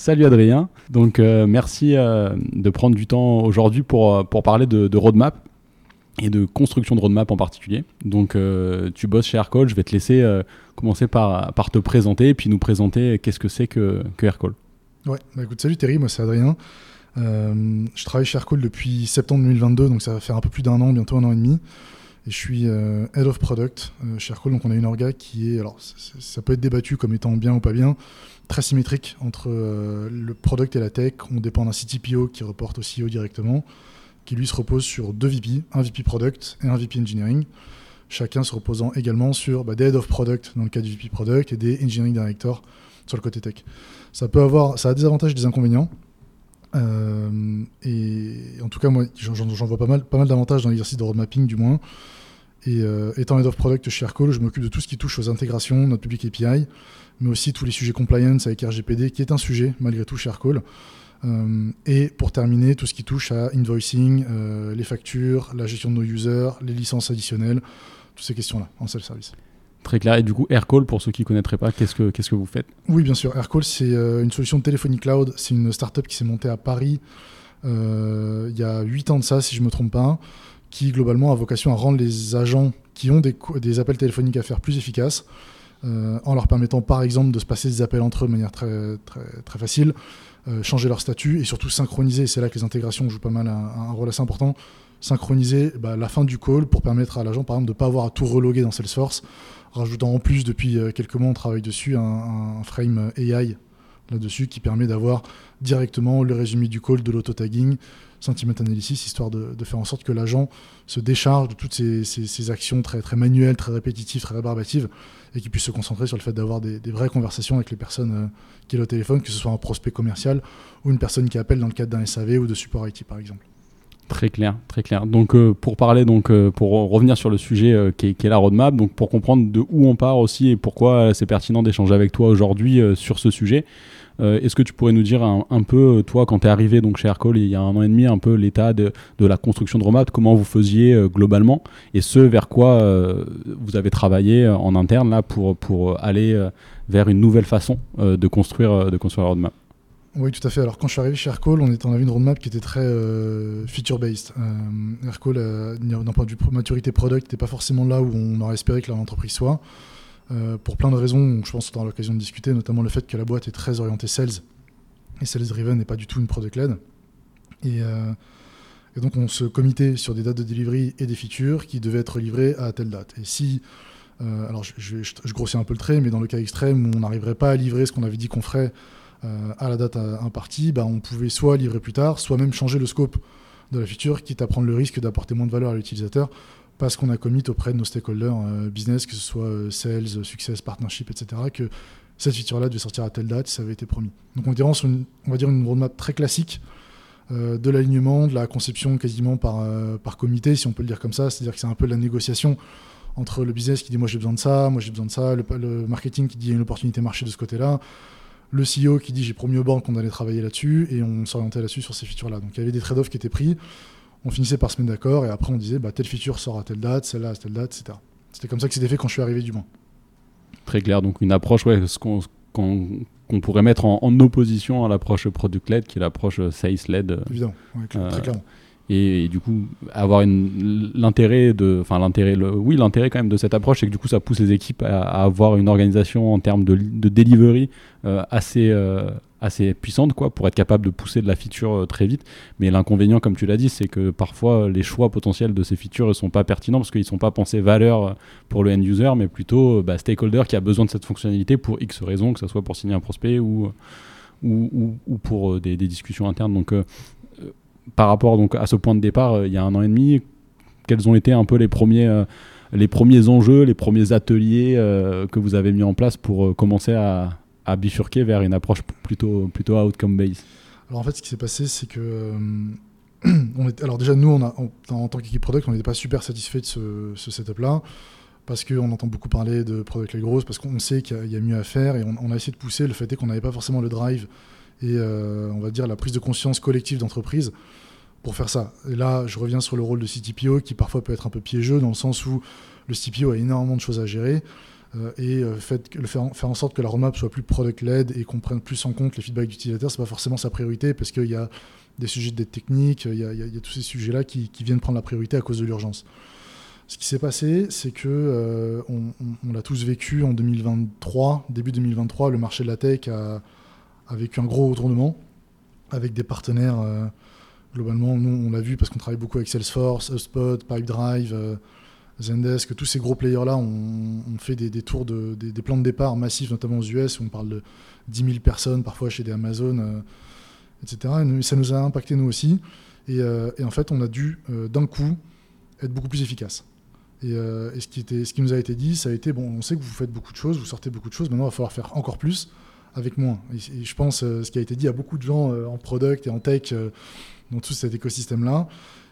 Salut Adrien, donc euh, merci euh, de prendre du temps aujourd'hui pour, euh, pour parler de, roadmap et de construction de roadmap en particulier. Donc tu bosses chez Aircall, je vais te laisser commencer par, par te présenter et puis nous présenter qu'est-ce que c'est que, que Aircall. Ouais, bah écoute, salut Terry, moi c'est Adrien. je travaille chez Aircall depuis septembre 2022, donc ça va faire un peu plus d'un an, bientôt un an et demi. Et je suis Head of Product chez Aircall, donc on a une orga qui est, alors ça peut être débattu comme étant bien ou pas bien, très symétrique entre euh, le product et la tech. On dépend d'un CTPO qui reporte au CEO directement, qui lui se repose sur deux VP, un VP Product et un VP Engineering. Chacun se reposant également sur bah, des Head of Product dans le cas du VP Product et des Engineering Director sur le côté tech. Ça peut avoir, ça a des avantages et des inconvénients. Euh, et en tout cas, moi, j'en vois pas mal, pas mal d'avantages dans l'exercice de road mapping, du moins. Et euh, étant Head of Product chez Aircall, je m'occupe de tout ce qui touche aux intégrations, notre public API, mais aussi tous les sujets compliance avec RGPD, qui est un sujet malgré tout chez Aircall. Euh, et pour terminer, tout ce qui touche à invoicing, euh, les factures, la gestion de nos users, les licences additionnelles, toutes ces questions-là en self-service. Très clair. Et du coup, Aircall, pour ceux qui ne connaîtraient pas, qu'est-ce que, qu'est-ce que vous faites? Oui, bien sûr. Aircall, c'est une solution de téléphonie cloud. C'est une startup qui s'est montée à Paris il y a 8 ans de ça, si je ne me trompe pas qui globalement a vocation à rendre les agents qui ont des, appels téléphoniques à faire plus efficaces, euh, en leur permettant par exemple de se passer des appels entre eux de manière très facile, euh, changer leur statut et surtout synchroniser, c'est là que les intégrations jouent pas mal un, rôle assez important, synchroniser bah, la fin du call pour permettre à l'agent par exemple de ne pas avoir à tout reloguer dans Salesforce, rajoutant en plus depuis euh, quelques mois on travaille dessus un, un frame AI là-dessus qui permet d'avoir directement le résumé du call, de l'auto-tagging, sentiment analysis, histoire de, faire en sorte que l'agent se décharge de toutes ces, actions très, manuelles, très répétitives, très rébarbatives, et qu'il puisse se concentrer sur le fait d'avoir des, vraies conversations avec les personnes euh, qui est au téléphone, que ce soit un prospect commercial ou une personne qui appelle dans le cadre d'un SAV ou de support IT par exemple. Très clair, très clair. Donc euh, pour parler, donc euh, pour revenir sur le sujet qui, est, la roadmap, donc pour comprendre de où on part aussi et pourquoi c'est pertinent d'échanger avec toi aujourd'hui sur ce sujet. Euh, est-ce que tu pourrais nous dire un, peu, euh, toi, quand tu es arrivé donc, chez Aircall il y a un an et demi, un peu l'état de, la construction de roadmap, comment vous faisiez euh, globalement et ce vers quoi vous avez travaillé en interne là, pour, pour aller vers une nouvelle façon de, construire, de construire la roadmap? Oui, tout à fait. Alors, quand je suis arrivé chez Aircall, on, était, on avait une roadmap qui était très feature-based. Aircall, d'un point de vue maturité product, n'était pas forcément là où on aurait espéré que l'entreprise soit. Euh, pour plein de raisons, je pense qu'on aura l'occasion de discuter, notamment le fait que la boîte est très orientée sales, et sales driven n'est pas du tout une product led. Euh, et, donc on se comitait sur des dates de delivery et des features qui devaient être livrées à telle date. Et si, euh, alors je, je, grossis un peu le trait, mais dans le cas extrême où on n'arriverait pas à livrer ce qu'on avait dit qu'on ferait à la date impartie, bah, on pouvait soit livrer plus tard, soit même changer le scope de la feature, quitte à prendre le risque d'apporter moins de valeur à l'utilisateur parce qu'on a commit auprès de nos stakeholders euh, business, que ce soit euh, sales, success, partnership, etc., que cette feature-là devait sortir à telle date, ça avait été promis. Donc on, dirait on va dire une roadmap très classique euh, de l'alignement, de la conception quasiment par, par comité, si on peut le dire comme ça, c'est-à-dire que c'est un peu la négociation entre le business qui dit moi j'ai besoin de ça, moi j'ai besoin de ça, le, marketing qui dit il y a une opportunité marché de ce côté-là, le CEO qui dit j'ai promis aux banques qu'on allait travailler là-dessus, et on s'orientait là-dessus sur ces features-là. Donc il y avait des trade-offs qui étaient pris on finissait par se mettre d'accord et après on disait bah, telle feature sort à telle date, celle-là à telle date, etc. C'était comme ça que c'était fait quand je suis arrivé du moins. Très clair, donc une approche ouais, ce qu'on pourrait mettre en, opposition à l'approche product-led qui est l'approche sales-led. Évidemment, très euh, clairement et, du coup avoir l'intérêt de enfin l'intérêt oui l'intérêt quand même de cette approche c'est que du coup ça pousse les équipes à, avoir une organisation en termes de, de delivery euh, assez euh, assez puissante quoi pour être capable de pousser de la feature euh, très vite. Mais l'inconvénient comme tu l'as dit c'est que parfois les choix potentiels de ces features ne sont pas pertinents parce qu'ils ne sont pas pensés valeur pour le end user mais plutôt bah, stakeholder qui a besoin de cette fonctionnalité pour X raisons que ce soit pour signer un prospect ou ou, ou, pour des, discussions internes. Donc par rapport donc, à ce point de départ, euh, il y a un an et demi, quels ont été un peu les premiers, euh, les premiers enjeux, les premiers ateliers euh, que vous avez mis en place pour commencer à, bifurquer vers une approche plutôt, plutôt outcome-based Alors en fait, ce qui s'est passé, c'est que on était, alors déjà, nous, on a, en, tant qu'équipe product, on n'était pas super satisfait de ce, setup-là parce qu'on entend beaucoup parler de product les grosses, parce qu'on sait qu'il y, a mieux à faire et on, a essayé de pousser. Le fait est qu'on n'avait pas forcément le drive et euh, on va dire la prise de conscience collective d'entreprise pour faire ça. Et là, je reviens sur le rôle de CTPO qui parfois peut être un peu piégeux dans le sens où le CTPO a énormément de choses à gérer. Euh, et euh, fait, le faire, faire, en sorte que la roadmap soit plus product-led et qu'on prenne plus en compte les feedbacks d'utilisateurs, c'est pas forcément sa priorité parce qu'il y a des sujets de dette technique, il y, a, tous ces sujets-là qui, qui, viennent prendre la priorité à cause de l'urgence. Ce qui s'est passé, c'est que euh, on, l'a tous vécu en 2023, début 2023, le marché de la tech a, a vécu un gros retournement avec des partenaires. Globalement, nous, on l'a vu parce qu'on travaille beaucoup avec Salesforce, HubSpot, Pipedrive, Zendesk. Tous ces gros players-là ont, fait des, tours, de, des, plans de départ massifs, notamment aux US, où on parle de 10 000 personnes, parfois chez des Amazon, etc. Et ça nous a impacté, nous aussi. Et, et en fait, on a dû, d'un coup, être beaucoup plus efficace. Euh, et, ce, qui était, ce qui nous a été dit, ça a été bon, on sait que vous faites beaucoup de choses, vous sortez beaucoup de choses, maintenant il va falloir faire encore plus avec moins. Et, je pense euh, ce qui a été dit à beaucoup de gens euh, en product et en tech dans tout cet écosystème-là.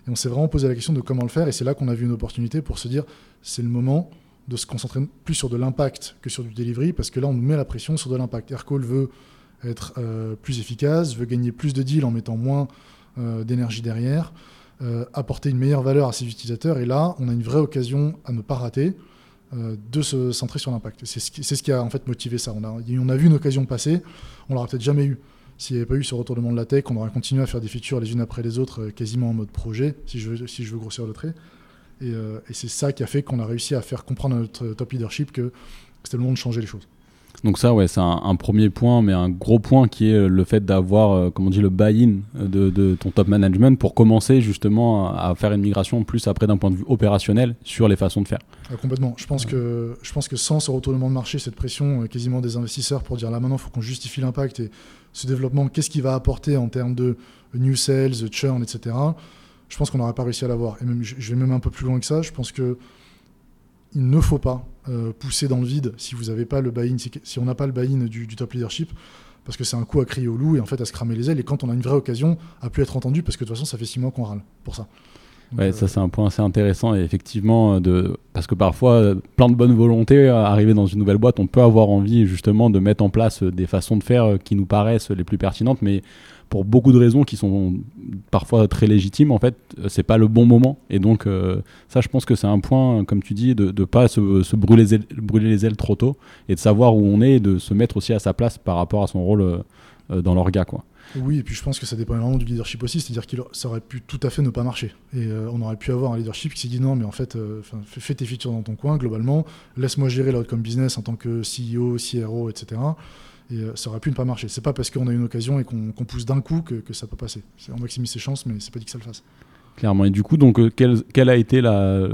Et on s'est vraiment posé la question de comment le faire. Et c'est là qu'on a vu une opportunité pour se dire c'est le moment de se concentrer plus sur de l'impact que sur du delivery, parce que là on met la pression sur de l'impact. Aircall veut être plus efficace, veut gagner plus de deals en mettant moins d'énergie derrière. Euh, apporter une meilleure valeur à ses utilisateurs. Et là, on a une vraie occasion à ne pas rater euh, de se centrer sur l'impact. C'est ce, qui a en fait motivé ça. On a, on a vu une occasion passer, on l'aurait peut-être jamais eu. S'il n'y avait pas eu ce retournement de la tech, on aurait continué à faire des features les unes après les autres, euh, quasiment en mode projet, si je veux, si je veux grossir le trait. Et, et c'est ça qui a fait qu'on a réussi à faire comprendre à notre top leadership que c'était le moment de changer les choses. Donc ça, ouais, c'est un, premier point, mais un gros point qui est euh, le fait d'avoir, euh, comme on dit, le buy-in de, ton top management pour commencer justement à faire une migration plus après d'un point de vue opérationnel sur les façons de faire. Ah, complètement. Je pense, que, je pense que sans ce retournement de marché, cette pression euh, quasiment des investisseurs pour dire là maintenant, il faut qu'on justifie l'impact et ce développement, qu'est-ce qu'il va apporter en termes de new sales, churn, etc., je pense qu'on n'aurait pas réussi à l'avoir. Et même, je vais même un peu plus loin que ça. Je pense que il ne faut pas euh, pousser dans le vide si vous n'avez pas le buy-in, si, on n'a pas le buy-in du, top leadership, parce que c'est un coup à crier au loup et en fait à se cramer les ailes. Et quand on a une vraie occasion, à plus être entendu, parce que de toute façon, ça fait six mois qu'on râle pour ça. Ouais, ça euh, c'est un point assez intéressant et effectivement euh, de parce que parfois plein de bonne volonté arriver dans une nouvelle boîte, on peut avoir envie justement de mettre en place des façons de faire qui nous paraissent les plus pertinentes, mais pour beaucoup de raisons qui sont parfois très légitimes, en fait, euh, c'est pas le bon moment. Et donc, euh, ça, je pense que c'est un point, comme tu dis, de ne pas se, brûler, les ailes, brûler les ailes trop tôt et de savoir où on est et de se mettre aussi à sa place par rapport à son rôle euh, dans l'orga, quoi. Oui, et puis je pense que ça dépend vraiment du leadership aussi, c'est-à-dire qu'il ça aurait pu tout à fait ne pas marcher. Et on aurait pu avoir un leadership qui s'est dit non, mais en fait, fais tes features dans ton coin, globalement, laisse-moi gérer l'outcome business en tant que CEO, CRO, etc. Et euh, ça aurait pu ne pas marcher. C'est pas parce qu'on a une occasion et qu'on pousse d'un coup que, que, ça peut passer. On maximise ses chances, mais c'est pas dit que ça le fasse. Clairement. Et du coup, donc, euh, quelle, a été la.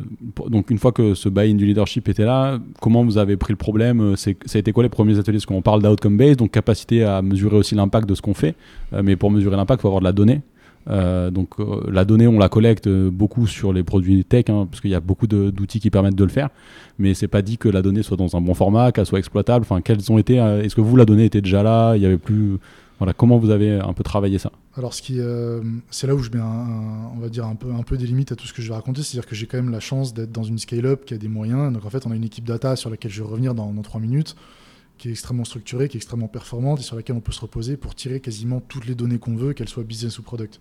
Donc, une fois que ce buy-in du leadership était là, comment vous avez pris le problème euh, Ça a été quoi les premiers ateliers? Parce qu'on parle d'outcome based, donc capacité à mesurer aussi l'impact de ce qu'on fait. mais pour mesurer l'impact, il faut avoir de la donnée. Euh, donc euh, la donnée, on la collecte euh, beaucoup sur les produits tech, hein, parce qu'il y a beaucoup d'outils qui permettent de le faire. Mais c'est pas dit que la donnée soit dans un bon format, qu'elle soit exploitable. Enfin, quels ont été Est-ce que vous la donnée était déjà là? Il y avait plus. Voilà, comment vous avez un peu travaillé ça? Alors, ce qui, c'est là où je mets, on va dire un peu, un des limites à tout ce que je vais raconter. C'est-à-dire que j'ai quand même la chance d'être dans une scale-up qui a des moyens. Donc, en fait, on a une équipe data sur laquelle je vais revenir dans, 3 minutes qui est extrêmement structurée, qui est extrêmement performante et sur laquelle on peut se reposer pour tirer quasiment toutes les données qu'on veut, qu'elles soient business ou product.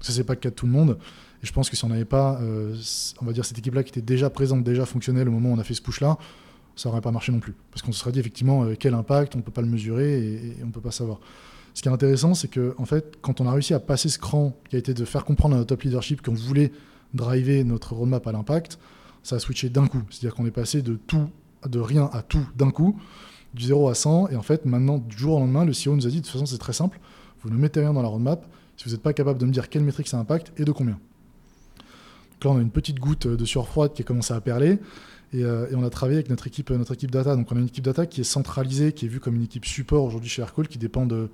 Ça, c'est pas le cas de tout le monde. Et je pense que si on n'avait pas, euh, on va dire, cette équipe-là qui était déjà présente, déjà fonctionnelle au moment où on a fait ce push-là, ça n'aurait pas marché non plus. Parce qu'on se serait dit effectivement euh, quel impact, on ne peut pas le mesurer et, on ne peut pas savoir. Ce qui est intéressant, c'est que en fait, quand on a réussi à passer ce cran qui a été de faire comprendre à notre top leadership qu'on voulait driver notre roadmap à l'impact, ça a switché d'un coup. C'est-à-dire qu'on est passé de tout, de rien à tout d'un coup, du 0 à 100. Et en fait, maintenant, du jour au lendemain, le CEO nous a dit de toute façon, c'est très simple. Vous ne mettez rien dans la roadmap si vous n'êtes pas capable de me dire quelle métrique ça impacte et de combien. Donc là, on a une petite goutte de sueur froide qui a commencé à perler. Euh, et, on a travaillé avec notre équipe, notre équipe data. Donc on a une équipe data qui est centralisée, qui est vue comme une équipe support aujourd'hui chez Aircall, qui dépend de,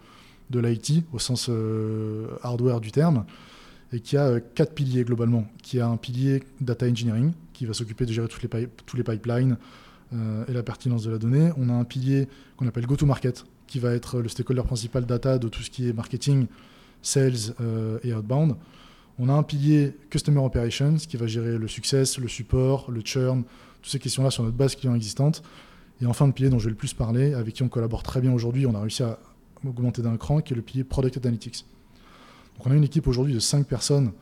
de l'IT au sens euh, hardware du terme, et qui a euh, quatre piliers globalement. Qui a un pilier data engineering, qui va s'occuper de gérer les tous les pipelines et la pertinence de la donnée. On a un pilier qu'on appelle go-to-market, qui va être le stakeholder principal data de tout ce qui est marketing, sales euh, et outbound. On a un pilier Customer Operations qui va gérer le succès, le support, le churn, toutes ces questions-là sur notre base client existante. Et enfin, le pilier dont je vais le plus parler, avec qui on collabore très bien aujourd'hui, on a réussi à augmenter d'un cran, qui est le pilier Product Analytics. Donc on a une équipe aujourd'hui de 5 personnes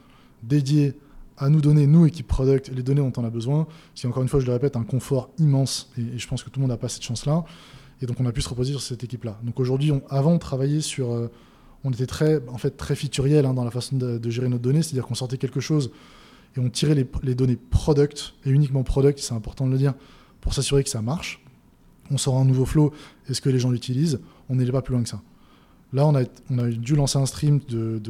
dédiées à nous donner, nous, équipe product, les données dont on a besoin. C'est encore une fois, je le répète, un confort immense. Et, je pense que tout le monde n'a pas cette chance-là. Et donc on a pu se reposer sur cette équipe-là. Donc aujourd'hui, avant, on travaillait sur... Euh, on était très, en fait, très featuriel hein, dans la façon de, gérer nos données, c'est-à-dire qu'on sortait quelque chose et on tirait les, données product, et uniquement product, c'est important de le dire, pour s'assurer que ça marche. On sort un nouveau flow, est-ce que les gens l'utilisent? On n'est pas plus loin que ça. Là, on a, on a dû lancer un stream de,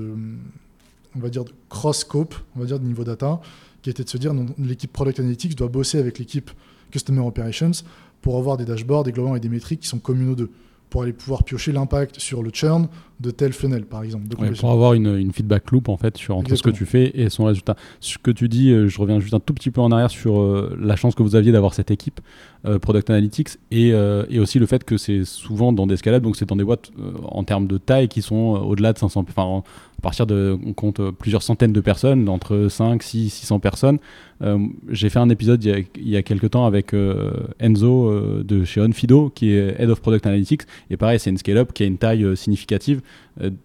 on va dire, cross-scope, on va dire, de niveau data, qui était de se dire l'équipe Product Analytics doit bosser avec l'équipe Customer Operations pour avoir des dashboards, des globants et des métriques qui sont communes aux deux pour aller pouvoir piocher l'impact sur le churn de tel funnel, par exemple. pour avoir une, feedback loop en fait sur entre ce que tu fais et son résultat. Ce que tu dis, euh, je reviens juste un tout petit peu en arrière sur euh, la chance que vous aviez d'avoir cette équipe euh, Product Analytics et, et, aussi le fait que c'est souvent dans des scalades, donc c'est dans des boîtes en termes de taille qui sont au-delà de 500, enfin à partir de, on compte plusieurs centaines de personnes, entre 5, 6, 600 personnes. Euh, j'ai fait un épisode il y, a, il quelques temps avec euh, Enzo euh, de chez Onfido, qui est Head of Product Analytics. Et pareil, c'est une scale-up qui a une taille significative,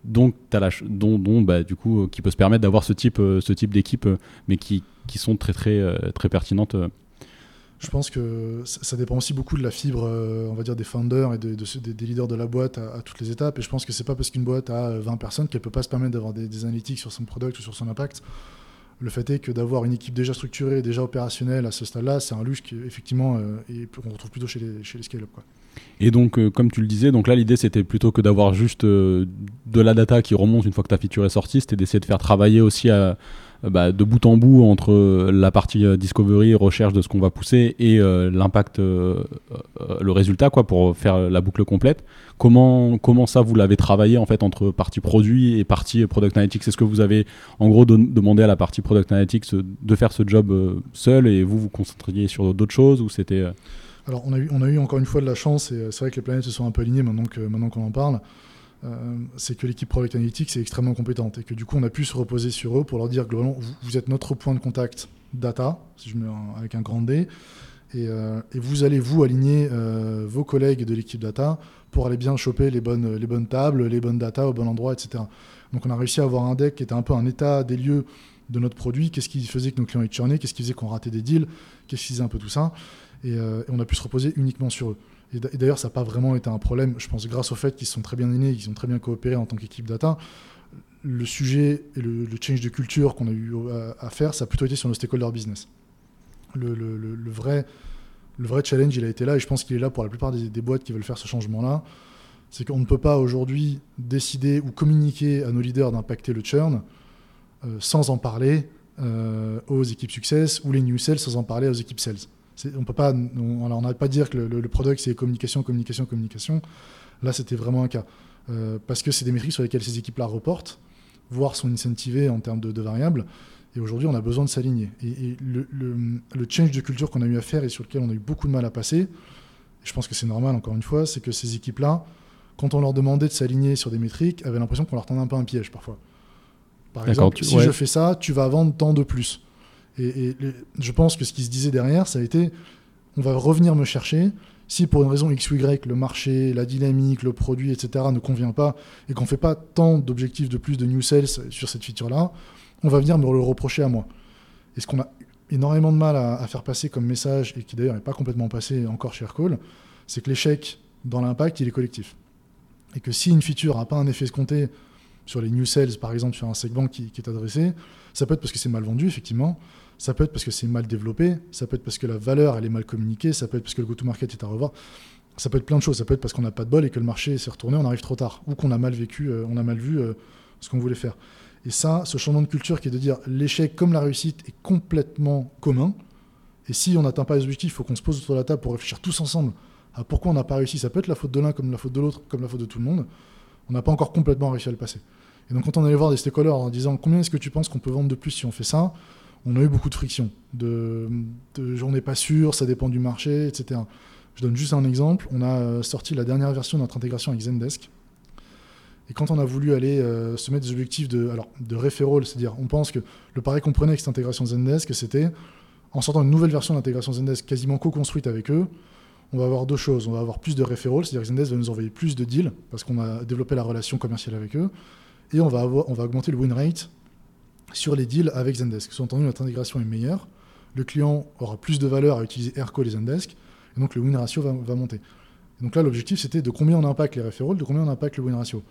donc as la dont, dont bah, du coup, qui peut se permettre d'avoir ce type, ce type d'équipe, mais qui, qui sont très, très, très pertinentes. Je pense que ça dépend aussi beaucoup de la fibre, on va dire, des founders et de, des leaders de la boîte à, toutes les étapes. Et je pense que c'est pas parce qu'une boîte a 20 personnes qu'elle peut pas se permettre d'avoir des, des, analytics sur son product ou sur son impact. Le fait est que d'avoir une équipe déjà structurée, déjà opérationnelle à ce stade-là, c'est un luxe qui, effectivement, euh, qu'on retrouve plutôt chez les, scale-up. Et donc, euh, comme tu le disais, donc là, l'idée, c'était plutôt que d'avoir juste euh, de la data qui remonte une fois que ta feature est sortie, c'était d'essayer de faire travailler aussi à, euh, bah, de bout en bout entre euh, la partie euh, discovery, recherche de ce qu'on va pousser et l'impact, le résultat, quoi, pour faire la boucle complète. Comment, comment ça vous l'avez travaillé en fait entre partie produit et partie product analytics? Est-ce que vous avez en gros demandé à la partie product analytics de faire ce job seul et vous vous concentriez sur d'autres choses ou c'était alors, on a, eu, on a eu encore une fois de la chance, et c'est vrai que les planètes se sont un peu alignées maintenant maintenant qu'on en parle. Euh, c'est que l'équipe Product Analytics est extrêmement compétente et que du coup on a pu se reposer sur eux pour leur dire globalement vous, êtes notre point de contact data, si je mets avec un grand D, euh, et, vous allez vous aligner euh, vos collègues de l'équipe data pour aller bien choper les bonnes, les bonnes tables, les bonnes data au bon endroit, etc. Donc on a réussi à avoir un deck qui était un peu un état des lieux de notre produit, qu'est-ce qui faisait que nos clients étaient churnés, qu'est-ce qui faisait qu'on ratait des deals, qu'est-ce qui faisait un peu tout ça, et on a pu se reposer uniquement sur eux. Et d'ailleurs, ça n'a pas vraiment été un problème, je pense, grâce au fait qu'ils sont très bien nés, qu'ils ont très bien coopéré en tant qu'équipe data. Le sujet et le, change de culture qu'on a eu à, faire, ça a plutôt été sur nos stakeholder business. Le, le, vrai, le vrai challenge, il a été là, et je pense qu'il est là pour la plupart des, boîtes qui veulent faire ce changement-là. C'est qu'on ne peut pas aujourd'hui décider ou communiquer à nos leaders d'impacter le churn euh, sans en parler euh, aux équipes success ou les new sales sans en parler aux équipes sales. On peut pas, on n'arrête pas de dire que le, product c'est communication, communication, communication. Là, c'était vraiment un cas. Euh, parce que c'est des métriques sur lesquelles ces équipes-là reportent, voire sont incentivées en termes de, variables. Et aujourd'hui, on a besoin de s'aligner. Et, le, change de culture qu'on a eu à faire et sur lequel on a eu beaucoup de mal à passer, je pense que c'est normal, encore une fois, c'est que ces équipes-là, quand on leur demandait de s'aligner sur des métriques, avaient l'impression qu'on leur tendait un peu un piège parfois. Par exemple, si je fais ça, tu vas vendre tant de plus. Et, je pense que ce qui se disait derrière, ça a été on va revenir me chercher. Si pour une raison X ou Y, le marché, la dynamique, le produit, etc., ne convient pas et qu'on ne fait pas tant d'objectifs de plus de new sales sur cette feature-là, on va venir me le reprocher à moi. Et ce qu'on a énormément de mal à, faire passer comme message, et qui d'ailleurs n'est pas complètement passé encore chez Aircall, c'est que l'échec dans l'impact, il est collectif. Et que si une feature n'a pas un effet escompté sur les new sales, par exemple, sur un segment qui, qui est adressé, ça peut être parce que c'est mal vendu, effectivement, ça peut être parce que c'est mal développé, ça peut être parce que la valeur elle est mal communiquée, ça peut être parce que le go-to-market est à revoir. Ça peut être plein de choses. Ça peut être parce qu'on n'a pas de bol et que le marché s'est retourné, on arrive trop tard, ou qu'on a mal vécu, euh, on a mal vu euh, ce qu'on voulait faire. Et ça, ce changement de culture qui est de dire l'échec comme la réussite est complètement commun. Et si on n'atteint pas les objectifs, il faut qu'on se pose autour de la table pour réfléchir tous ensemble à pourquoi on n'a pas réussi. Ça peut être la faute de l'un comme la faute de l'autre, comme la faute de tout le monde. On n'a pas encore complètement réussi à le passer. Et donc quand on allait voir des stakeholders en disant combien est-ce que tu penses qu'on peut vendre de plus si on fait ça, on a eu beaucoup de friction. De, de j'en ai pas sûr, ça dépend du marché, etc. Je donne juste un exemple. On a euh, sorti la dernière version de notre intégration avec Zendesk. Et quand on a voulu aller euh, se mettre des objectifs de, alors, de referral, c'est-à-dire on pense que le pari qu'on prenait avec cette intégration Zendesk, c'était en sortant une nouvelle version d'intégration Zendesk quasiment co-construite avec eux, on va avoir deux choses. On va avoir plus de referral, c'est-à-dire que Zendesk va nous envoyer plus de deals parce qu'on a développé la relation commerciale avec eux. Et on va, avoir, on va augmenter le win rate sur les deals avec Zendesk. Sous-entendu, notre intégration est meilleure. Le client aura plus de valeur à utiliser Aircall et Zendesk. Et donc le win ratio va, monter. Donc là, l'objectif, c'était de combien on impacte les referrals, de combien on impacte le win ratio.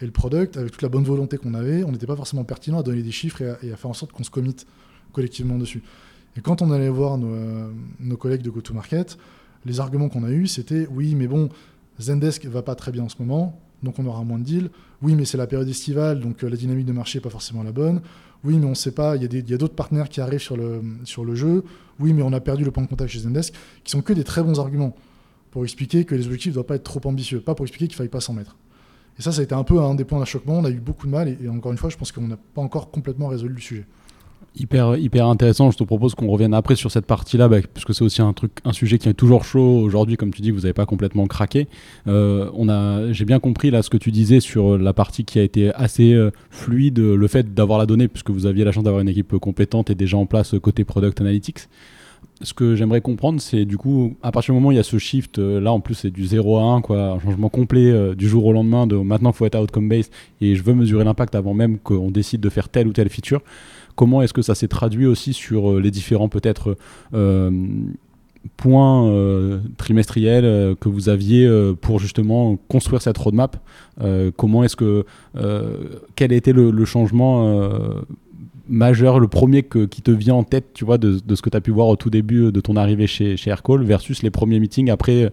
Et le product, avec toute la bonne volonté qu'on avait, on n'était pas forcément pertinent à donner des chiffres et à, faire en sorte qu'on se commit collectivement dessus. Et quand on allait voir nos, euh, nos collègues de go-to-market, les arguments qu'on a eus, c'était oui, mais bon, Zendesk va pas très bien en ce moment, donc on aura moins de deals. Oui, mais c'est la période estivale, donc euh, la dynamique de marché n'est pas forcément la bonne. Oui, mais on ne sait pas, il y a d'autres partenaires qui arrivent sur le, sur le jeu. Oui, mais on a perdu le point de contact chez Zendesk, qui sont que des très bons arguments pour expliquer que les objectifs ne doivent pas être trop ambitieux, pas pour expliquer qu'il ne faille pas s'en mettre. Et ça, ça a été un peu un des points d'achoppement. On a eu beaucoup de mal, et encore une fois, je pense qu'on n'a pas encore complètement résolu le sujet hyper hyper intéressant. Je te propose qu'on revienne après sur cette partie-là, bah, puisque c'est aussi un truc, un sujet qui est toujours chaud aujourd'hui, comme tu dis, vous n'avez pas complètement craqué. Euh, on a, j'ai bien compris là ce que tu disais sur la partie qui a été assez euh, fluide, le fait d'avoir la donnée, puisque vous aviez la chance d'avoir une équipe compétente et déjà en place côté product analytics. Ce que j'aimerais comprendre, c'est du coup, à partir du moment où il y a ce shift, euh, là en plus c'est du 0 à 1, quoi, un changement complet du jour au lendemain, de maintenant il faut être outcome based et je veux mesurer l'impact avant même qu'on décide de faire telle ou telle feature. Comment est-ce que ça s'est traduit aussi sur euh, les différents peut-être euh, points euh, trimestriels que vous aviez pour justement construire cette roadmap Comment est-ce que quel était le, le changement majeur, le premier qui te vient en tête, tu vois, de, ce que tu as pu voir au tout début de ton arrivée chez, chez Aircall versus les premiers meetings après,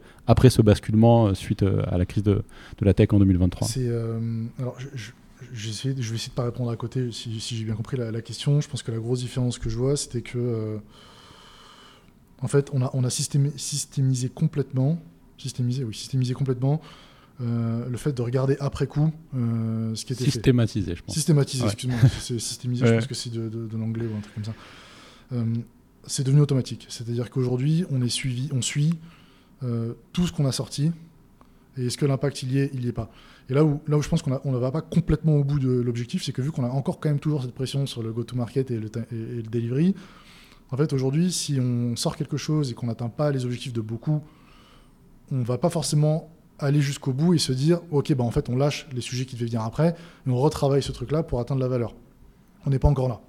ce basculement suite à la crise de, la tech en 2023 C'est alors je je vais essayer de pas répondre à côté si, j'ai bien compris la, question. Je pense que la grosse différence que je vois, c'était que, euh, en fait, on a, on a systémisé complètement, systémisé, oui, systémisé complètement euh, le fait de regarder après coup euh, ce qui était systématisé, je pense. Systématisé, excuse-moi, c'est systémisé, je pense que c'est de, de, l'anglais ou un truc comme ça. c'est devenu automatique, c'est-à-dire qu'aujourd'hui, on est suivi, on suit tout ce qu'on a sorti. Et est-ce que l'impact il y est, il y est pas. Et là où, là où je pense qu'on ne va pas complètement au bout de l'objectif, c'est que vu qu'on a encore quand même toujours cette pression sur le go-to-market et le, et, le delivery, en fait, aujourd'hui, si on sort quelque chose et qu'on n'atteint pas les objectifs de beaucoup, on ne va pas forcément aller jusqu'au bout et se dire, OK, bah, en fait, on lâche les sujets qui devaient venir après et on retravaille ce truc-là pour atteindre la valeur. On n'est pas encore là.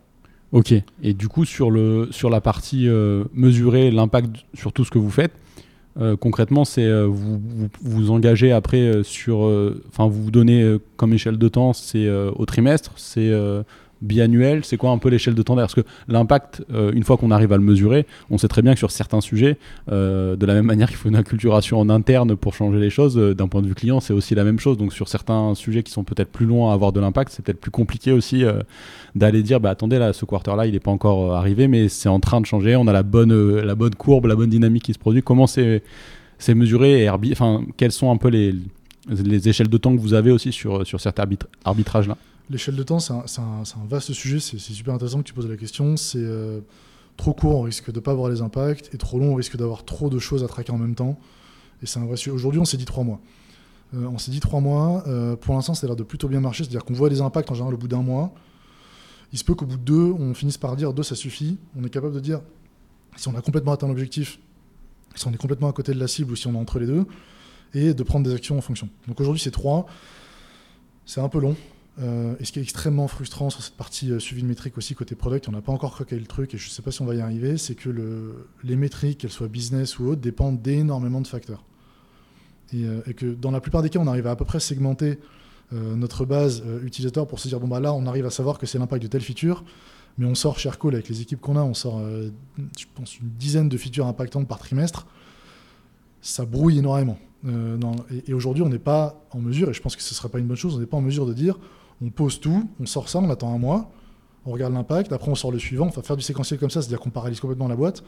Ok. Et du coup, sur, le, sur la partie euh, mesurer l'impact sur tout ce que vous faites, euh, concrètement, c'est euh, vous, vous, engagez après euh, sur, enfin vous vous donnez comme échelle de temps, c'est au trimestre, c'est biannuel C'est quoi un peu l'échelle de temps Parce que l'impact, euh, une fois qu'on arrive à le mesurer, on sait très bien que sur certains sujets, euh, de la même manière qu'il faut une acculturation en interne pour changer les choses, euh, d'un point de vue client, c'est aussi la même chose. Donc sur certains sujets qui sont peut-être plus loin à avoir de l'impact, c'est peut-être plus compliqué aussi d'aller dire, bah attendez, là, ce quarter-là, il n'est pas encore arrivé, mais c'est en train de changer. On a la bonne, la bonne courbe, la bonne dynamique qui se produit. Comment c'est mesuré et quelles sont un peu les, les échelles de temps que vous avez aussi sur, sur cet arbitrage-là? L'échelle de temps, c'est un, vaste sujet, c'est super intéressant que tu poses la question. C'est euh, trop court, on risque de ne pas avoir les impacts, et trop long, on risque d'avoir trop de choses à traquer en même temps. Et c'est un vrai sujet. Aujourd'hui, on s'est dit trois mois. Euh, on s'est dit trois mois. Euh, pour l'instant, ça a l'air de plutôt bien marcher, c'est-à-dire qu'on voit les impacts en général au bout d'un mois. Il se peut qu'au bout de deux, on finisse par dire deux, ça suffit. On est capable de dire si on a complètement atteint l'objectif, si on est complètement à côté de la cible ou si on est entre les deux, et de prendre des actions en fonction. Donc aujourd'hui, c'est trois. C'est un peu long. Euh, et ce qui est extrêmement frustrant sur cette partie euh, suivi de métriques aussi côté product, on n'a pas encore croqué le truc et je ne sais pas si on va y arriver, c'est que le, les métriques, qu'elles soient business ou autres, dépendent d'énormément de facteurs. Euh, et, que dans la plupart des cas, on arrive à à peu près segmenter notre base utilisateur pour se dire bon bah là, on arrive à savoir que c'est l'impact de telle feature, mais on sort chez Aircall avec les équipes qu'on a, on sort, je pense, une dizaine de features impactantes par trimestre. Ça brouille énormément. et, et aujourd'hui, on n'est pas en mesure, et je pense que ce ne serait pas une bonne chose, on n'est pas en mesure de dire on pose tout, on sort ça, on attend un mois, on regarde l'impact, après on sort le suivant, enfin faire du séquentiel comme ça, c'est-à-dire qu'on paralyse complètement la boîte.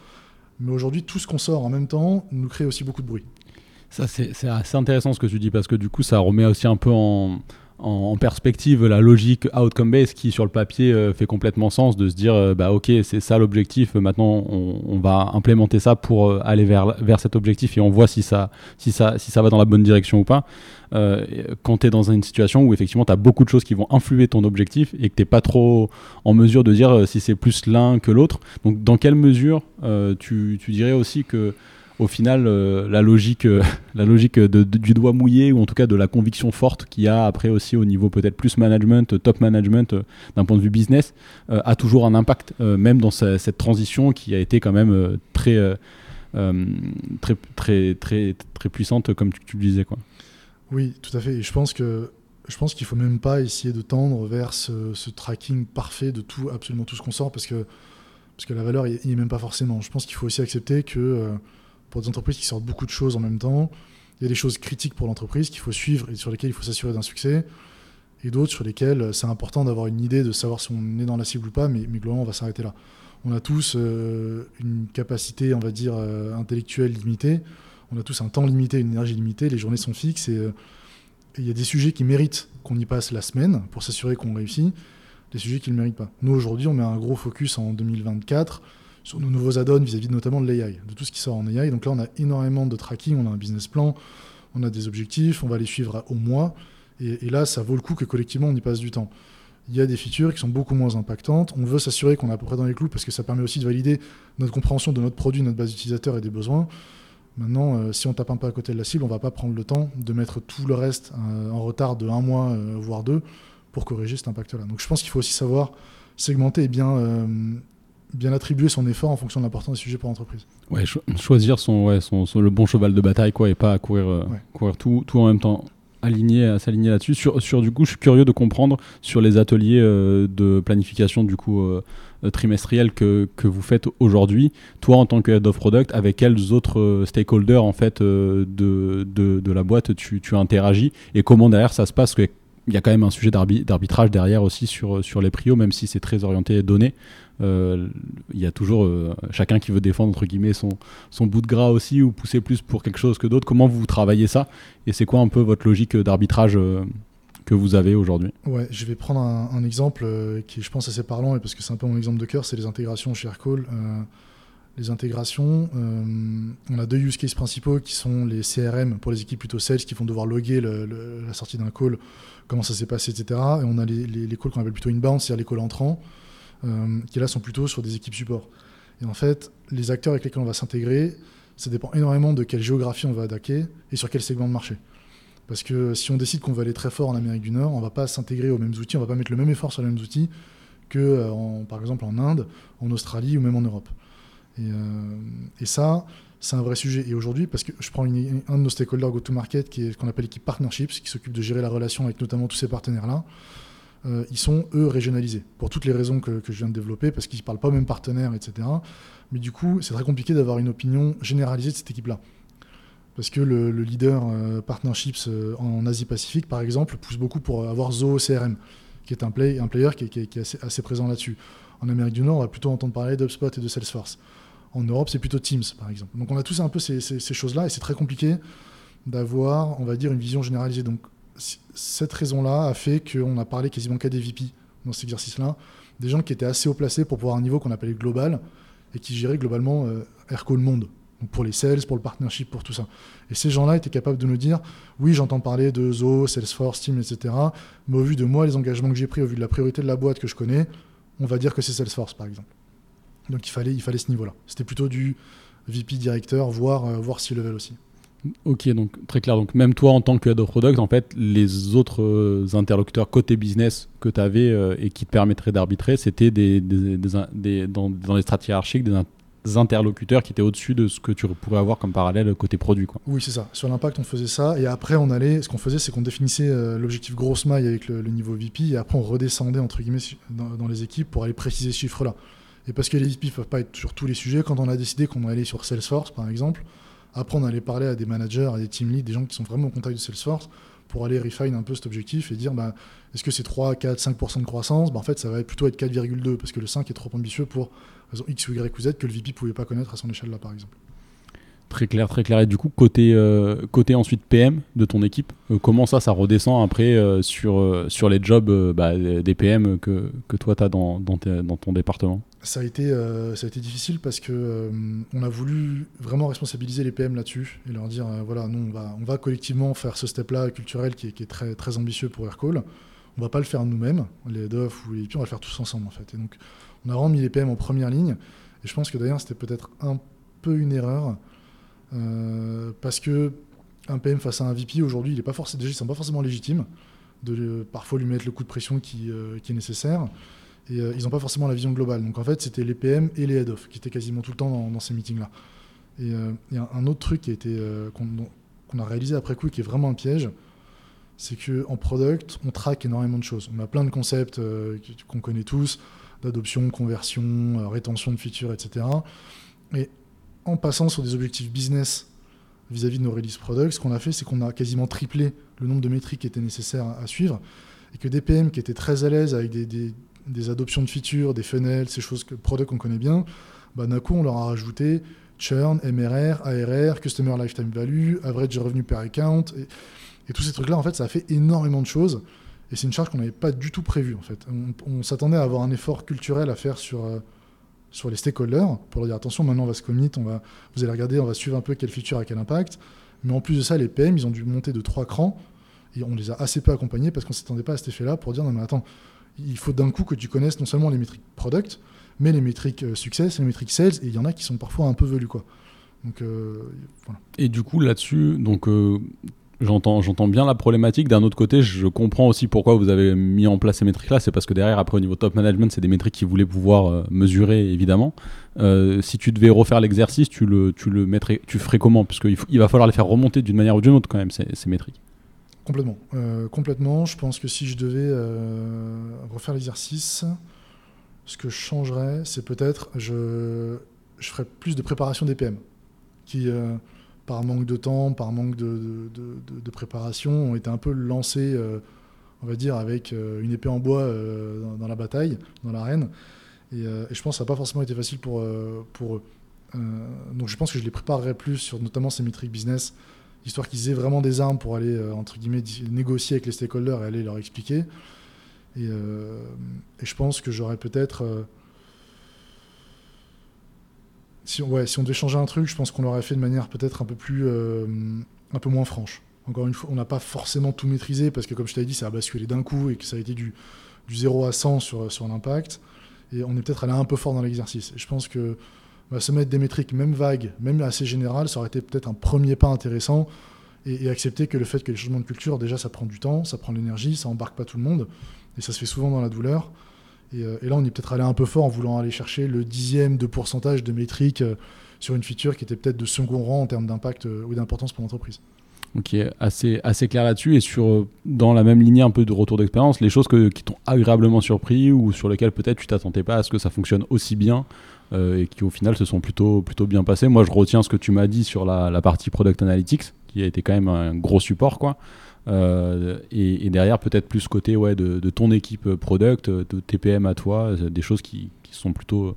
Mais aujourd'hui, tout ce qu'on sort en même temps nous crée aussi beaucoup de bruit. Ça, c'est assez intéressant ce que tu dis, parce que du coup, ça remet aussi un peu en, en, perspective la logique outcome based qui sur le papier euh, fait complètement sens de se dire euh, bah ok c'est ça l'objectif maintenant on, va implémenter ça pour euh, aller vers, vers cet objectif et on voit si ça, si ça, si ça va dans la bonne direction ou pas. Quand tu es dans une situation où effectivement tu as beaucoup de choses qui vont influer ton objectif et que tu pas trop en mesure de dire si c'est plus l'un que l'autre donc dans quelle mesure tu, tu dirais aussi que au final, euh, la logique, euh, la logique du doigt mouillé, ou en tout cas de la conviction forte qu'il y a après aussi au niveau peut-être plus management, top management, euh, d'un point de vue business, a toujours un impact, même dans cette transition qui a été quand même très, très, très, très, très puissante, comme tu, le disais. Quoi. Oui, tout à fait. Je pense que je pense qu'il faut même pas essayer de tendre vers ce, tracking parfait de tout, absolument tout ce qu'on sort, parce que, parce que la valeur, n'y est même pas forcément. Je pense qu'il faut aussi accepter que pour des entreprises qui sortent beaucoup de choses en même temps. Il y a des choses critiques pour l'entreprise qu'il faut suivre et sur lesquelles il faut s'assurer d'un succès, et d'autres sur lesquelles euh, c'est important d'avoir une idée de savoir si on est dans la cible ou pas, mais, globalement, on va s'arrêter là. On a tous euh, une capacité, on va dire, euh, intellectuelle limitée, on a tous un temps limité, une énergie limitée, les journées sont fixes, et il y a des sujets qui méritent qu'on y passe la semaine pour s'assurer qu'on réussit, des sujets qui ne le méritent pas. Nous, aujourd'hui, on met un gros focus en 2024 sur nos nouveaux add-ons vis-à-vis notamment de l'AI, de tout ce qui sort en AI. Donc là, on a énormément de tracking, on a un business plan, on a des objectifs, on va les suivre au mois. Et, là, ça vaut le coup que collectivement, on y passe du temps. Il y a des features qui sont beaucoup moins impactantes. On veut s'assurer qu'on est à peu près dans les clous parce que ça permet aussi de valider notre compréhension de notre produit, notre base d'utilisateurs et des besoins. Maintenant, euh, si on tape un peu à côté de la cible, on ne va pas prendre le temps de mettre tout le reste euh, en retard de un mois, euh, voire deux, pour corriger cet impact-là. Donc je pense qu'il faut aussi savoir segmenter et bien bien attribuer son effort en fonction de l'importance des sujets pour l'entreprise. Ouais, choisir son, ouais, son, le bon cheval de bataille quoi, et pas courir, euh, courir tout, tout en même temps. Aligner, à s'aligner là-dessus. Sur, sur, du coup, je suis curieux de comprendre sur les ateliers euh, de planification du coup euh, trimestriel que, que, vous faites aujourd'hui. Toi, en tant que head of product, avec quels autres stakeholders en fait de, de, de, la boîte tu, tu interagis et comment derrière ça se passe? Il y a quand même un sujet d'arbitrage derrière aussi sur, sur les prios, même si c'est très orienté données. Euh, il y a toujours euh, chacun qui veut défendre entre guillemets son, son bout de gras aussi ou pousser plus pour quelque chose que d'autres. Comment vous travaillez ça? Et c'est quoi un peu votre logique d'arbitrage euh, que vous avez aujourd'hui? Ouais, je vais prendre un, exemple qui je pense assez parlant et parce que c'est un peu mon exemple de cœur, c'est les intégrations chez Aircall. les intégrations, on a deux use cases principaux qui sont les CRM pour les équipes plutôt sales qui vont devoir loguer la sortie d'un call, comment ça s'est passé, etc. Et on a les, les, les calls qu'on appelle plutôt inbound, c'est-à-dire les calls entrants. Euh, qui là sont plutôt sur des équipes support. Et en fait, les acteurs avec lesquels on va s'intégrer, ça dépend énormément de quelle géographie on va attaquer et sur quel segment de marché. Parce que si on décide qu'on va aller très fort en Amérique du Nord, on ne va pas s'intégrer aux mêmes outils, on ne va pas mettre le même effort sur les mêmes outils que, euh, par exemple, en Inde, en Australie ou même en Europe. Et, euh, ça, c'est un vrai sujet. Et aujourd'hui, parce que je prends un de nos stakeholders go-to-market, qui est ce qu'on appelle l'équipe Partnerships, qui s'occupe de gérer la relation avec notamment tous ces partenaires-là, euh, ils sont, eux, régionalisés, pour toutes les raisons que, je viens de développer, parce qu'ils ne parlent pas aux mêmes partenaires, etc. Mais du coup, c'est très compliqué d'avoir une opinion généralisée de cette équipe-là. Parce que le, leader euh, Partnerships euh, en Asie-Pacifique, par exemple, pousse beaucoup pour avoir Zoho CRM, qui est un, play, un player qui est, assez, présent là-dessus. En Amérique du Nord, on va plutôt entendre parler d'UpSpot et de Salesforce. En Europe, c'est plutôt Teams, par exemple. Donc on a tous un peu ces, ces choses-là, et c'est très compliqué d'avoir, on va dire, une vision généralisée. Donc cette raison-là a fait qu'on a parlé quasiment qu'à des VP dans cet exercice-là, des gens qui étaient assez haut placés pour pouvoir un niveau qu'on appelait global et qui géraient globalement euh, Airco le monde. Pour les sales, pour le partnership, pour tout ça. Et ces gens-là étaient capables de nous dire oui, j'entends parler de Zo, Salesforce, Team, etc. Mais au vu de moi, les engagements que j'ai pris, au vu de la priorité de la boîte que je connais, on va dire que c'est Salesforce, par exemple. Donc il fallait, il fallait ce niveau-là. C'était plutôt du VP directeur, voire, euh, voire C-level aussi. Ok, donc très clair. Donc même toi en tant que head of product, en fait, les autres euh, interlocuteurs côté business que tu avais euh, et qui te permettraient d'arbitrer, c'était des, dans, les strates hiérarchiques des, interlocuteurs qui étaient au-dessus de ce que tu pourrais avoir comme parallèle côté produit. Quoi. Oui, c'est ça. Sur l'impact, on faisait ça. Et après, on allait, ce qu'on faisait, c'est qu'on définissait euh, l'objectif grosse maille avec le, niveau VP. Et après, on redescendait, entre guillemets, dans, dans les équipes pour aller préciser ce chiffre-là. Et parce que les VP ne peuvent pas être sur tous les sujets, quand on a décidé qu'on allait sur Salesforce, par exemple, après, on allait parler à des managers, à des team leads, des gens qui sont vraiment en contact de Salesforce pour aller refine un peu cet objectif et dire bah, est-ce que c'est 3, 4, 5% de croissance? Bah, En fait, ça va plutôt être 4,2 parce que le 5 est trop ambitieux pour raison X ou Y ou Z que le VP ne pouvait pas connaître à son échelle là, par exemple. Très clair, très clair. Et du coup, côté, euh, côté ensuite PM de ton équipe, euh, comment ça, ça redescend après euh, sur, les jobs bah, des PM que, toi, tu as dans, ton département? Ça a, été, ça a été difficile parce que on a voulu vraiment responsabiliser les PM là-dessus et leur dire voilà, nous, on va, collectivement faire ce step-là culturel qui est, très, ambitieux pour Aircall. On va pas le faire nous-mêmes, les head ou les on va le faire tous ensemble en fait. Et donc, on a vraiment les PM en première ligne. Et je pense que d'ailleurs, c'était peut-être un peu une erreur euh, parce que un PM face à un VP aujourd'hui, il est pas sont pas forcément légitimes de parfois lui mettre le coup de pression euh, qui est nécessaire. Et euh, ils n'ont pas forcément la vision globale. Donc en fait, c'était les PM et les head-off qui étaient quasiment tout le temps dans, ces meetings-là. Et il y un autre truc qui a été qu'on a réalisé après coup qui est vraiment un piège, c'est qu'en product, on traque énormément de choses. On a plein de concepts qu'on connaît tous, d'adoption, conversion, rétention de features, etc. Et en passant sur des objectifs business vis-à-vis de nos release products, ce qu'on a fait, c'est qu'on a quasiment triplé le nombre de métriques qui étaient nécessaires à, suivre, et que des PM qui étaient très à l'aise avec des, adoptions de features, des funnels, ces choses que product qu'on connaît bien, bah, d'un coup, on leur a rajouté churn, MRR, ARR, Customer Lifetime Value, Average Revenue Per Account, et, tous ces trucs-là, en fait, ça a fait énormément de choses, et c'est une charge qu'on n'avait pas du tout prévue, en fait. On, s'attendait à avoir un effort culturel à faire sur... Euh, sur les stakeholders pour leur dire attention, maintenant on va se commit, on va, vous allez regarder, on va suivre un peu quel feature a quel impact. Mais en plus de ça, les PM, ils ont dû monter de trois crans et on les a assez peu accompagnés parce qu'on ne s'attendait pas à cet effet-là pour dire non mais attends, il faut d'un coup que tu connaisses non seulement les métriques product, mais les métriques euh, success, les métriques sales, et il y en a qui sont parfois un peu velus quoi. Euh, voilà. Et du coup là-dessus, donc euh, J'entends, j'entends bien la problématique. D'un autre côté, je comprends aussi pourquoi vous avez mis en place ces métriques-là. C'est parce que derrière, après, au niveau top management, c'est des métriques qu'ils voulaient pouvoir mesurer, évidemment. Si tu devais refaire l'exercice, tu le, tu le mettrais, tu ferais comment? Puisqu'il il va falloir les faire remonter d'une manière ou d'une autre, quand même, ces métriques. Complètement. Euh, complètement. Je pense que si je devais refaire l'exercice, ce que je changerais, c'est peut-être, je, je ferais plus de préparation des PM. Qui par manque de temps, par manque de, préparation, ont été un peu lancés, euh, on va dire, avec euh, une épée en bois euh, dans, la bataille, dans l'arène. Et, je pense que ça n'a pas forcément été facile pour, pour eux. donc je pense que je les préparerais plus sur notamment ces métriques business, histoire qu'ils aient vraiment des armes pour aller, entre guillemets, négocier avec les stakeholders et aller leur expliquer. Et, et je pense que j'aurais peut-être si, ouais, si on devait changer un truc, je pense qu'on l'aurait fait de manière peut-être un peu plus, euh, un peu moins franche. Encore une fois, on n'a pas forcément tout maîtrisé parce que, comme je t'avais dit, ça a basculé d'un coup et que ça a été du, du 0 à 100 sur, sur l'impact. Et on est peut-être allé un peu fort dans l'exercice. Et je pense que bah, se mettre des métriques, même vagues, même assez générales, ça aurait été peut-être un premier pas intéressant. Et, accepter que le fait que les changements de culture, déjà, ça prend du temps, ça prend de l'énergie, ça embarque pas tout le monde. Et ça se fait souvent dans la douleur. Euh, et, là, on est peut-être allé un peu fort en voulant aller chercher le dixième de pourcentage de métriques euh, sur une feature qui était peut-être de second rang en termes d'impact euh, ou d'importance pour l'entreprise. Ok, assez, assez clair là-dessus. Et sur, dans la même lignée un peu de retour d'expérience, les choses qui t'ont agréablement surpris ou sur lesquelles peut-être tu t'attendais pas à ce que ça fonctionne aussi bien et qui au final se sont plutôt, plutôt bien passées. Moi, je retiens ce que tu m'as dit sur la, la, partie Product Analytics, qui a été quand même un gros support. quoi. Euh, et, derrière, peut-être plus côté ouais, de, ton équipe product, de TPM à toi, euh, des choses qui, qui sont plutôt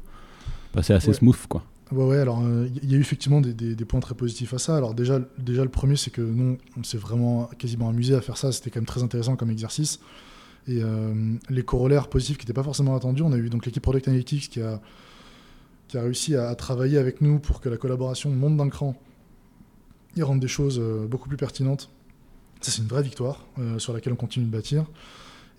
passées assez smooth. Quoi. Ouais, ouais, alors il y a eu effectivement des, des, points très positifs à ça. Alors déjà, déjà le premier, c'est que nous, on s'est vraiment quasiment amusé à faire ça. C'était quand même très intéressant comme exercice. Et euh, les corollaires positifs qui n'étaient pas forcément attendus, on a eu donc l'équipe Product Analytics qui a, qui a réussi à, travailler avec nous pour que la collaboration monte d'un cran et rende des choses beaucoup plus pertinentes ça, c'est une vraie victoire euh, sur laquelle on continue de bâtir.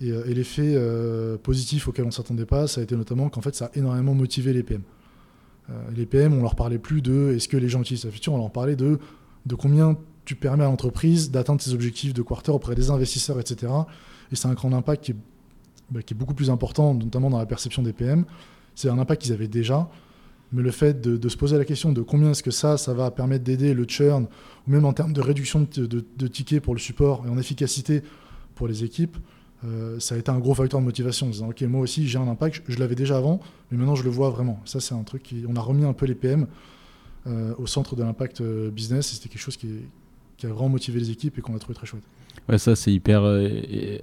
Et, euh, l'effet euh, positif auquel on ne s'attendait pas, ça a été notamment qu'en fait, ça a énormément motivé les PM. les PM, on leur parlait plus de est-ce que les gens utilisent la feature, on leur parlait de, de combien tu permets à l'entreprise d'atteindre ses objectifs de quarter auprès des investisseurs, etc. Et c'est un grand impact qui est, bah, qui est, beaucoup plus important, notamment dans la perception des PM. C'est un impact qu'ils avaient déjà, mais le fait de, se poser la question de combien est-ce que ça, ça va permettre d'aider le churn, ou même en termes de réduction de, tickets pour le support et en efficacité pour les équipes, euh, ça a été un gros facteur de motivation. En disant, OK, moi aussi, j'ai un impact, je, l'avais déjà avant, mais maintenant, je le vois vraiment. Ça, c'est un truc qui. On a remis un peu les PM euh, au centre de l'impact euh, business, et c'était quelque chose qui, qui a vraiment motivé les équipes et qu'on a trouvé très chouette. Ouais, ça c'est hyper, euh,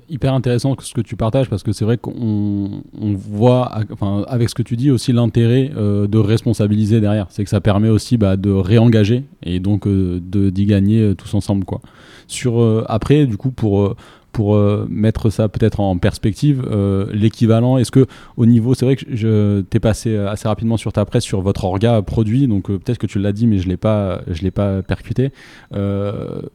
hyper intéressant ce que tu partages parce que c'est vrai qu'on on voit, enfin, avec ce que tu dis aussi l'intérêt euh, de responsabiliser derrière. C'est que ça permet aussi bah, de réengager et donc euh, d'y gagner tous ensemble quoi. Sur après du coup pour pour euh, mettre ça peut-être en perspective, euh, l'équivalent, est-ce que au niveau, c'est vrai que je t'ai passé assez rapidement sur ta presse sur votre orga produit, donc euh, peut-être que tu l'as dit, mais je l'ai l'ai pas percuté.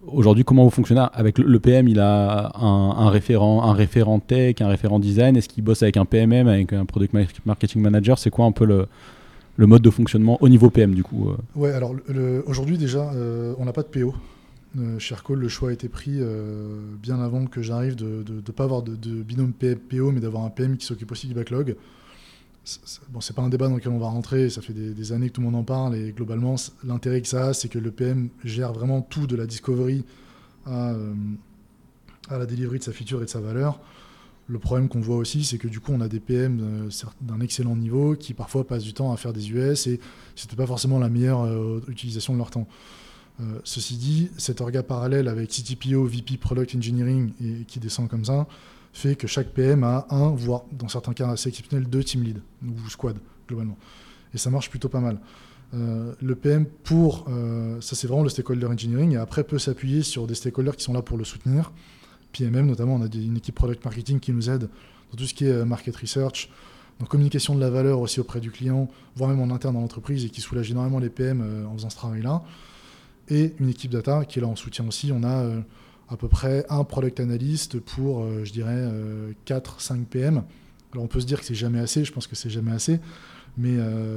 Aujourd'hui, comment vous fonctionnez? Avec le, PM Il a un, référent, un référent tech, un référent design. Est-ce qu'il bosse avec un PMM, avec un product marketing manager? C'est quoi un peu le le mode de fonctionnement au niveau PM du coup Ouais, alors aujourd'hui déjà, on n'a pas de PO. Euh, chez Aircall, le choix a été pris euh, bien avant que j'arrive de ne pas avoir de, binôme PO, mais d'avoir un PM qui s'occupe aussi du backlog. Bon, c'est pas un débat dans lequel on va rentrer, ça fait des, années que tout le monde en parle, et globalement, l'intérêt que ça a, c'est que le PM gère vraiment tout de la discovery à, euh, la delivery de sa feature et de sa valeur. Le problème qu'on voit aussi, c'est que du coup, on a des PM d'un excellent niveau qui parfois passent du temps à faire des US et c'était pas forcément la meilleure utilisation de leur temps. Euh, ceci dit, cet orga parallèle avec CTPO, VP Product Engineering et qui descend comme ça, fait que chaque PM a un, voire dans certains cas assez exceptionnels, deux team leads ou squad globalement. Et ça marche plutôt pas mal. Euh, le PM pour, euh, ça c'est vraiment le stakeholder engineering, et après peut s'appuyer sur des stakeholders qui sont là pour le soutenir. PMM notamment, on a une équipe product marketing qui nous aide dans tout ce qui est market research, dans communication de la valeur aussi auprès du client, voire même en interne dans l'entreprise et qui soulage énormément les PM en faisant ce travail-là et une équipe data qui est là en soutien aussi. On a euh, à peu près un product analyst pour, euh, je dirais, 4-5 euh, PM. Alors on peut se dire que c'est jamais assez, je pense que c'est jamais assez, mais,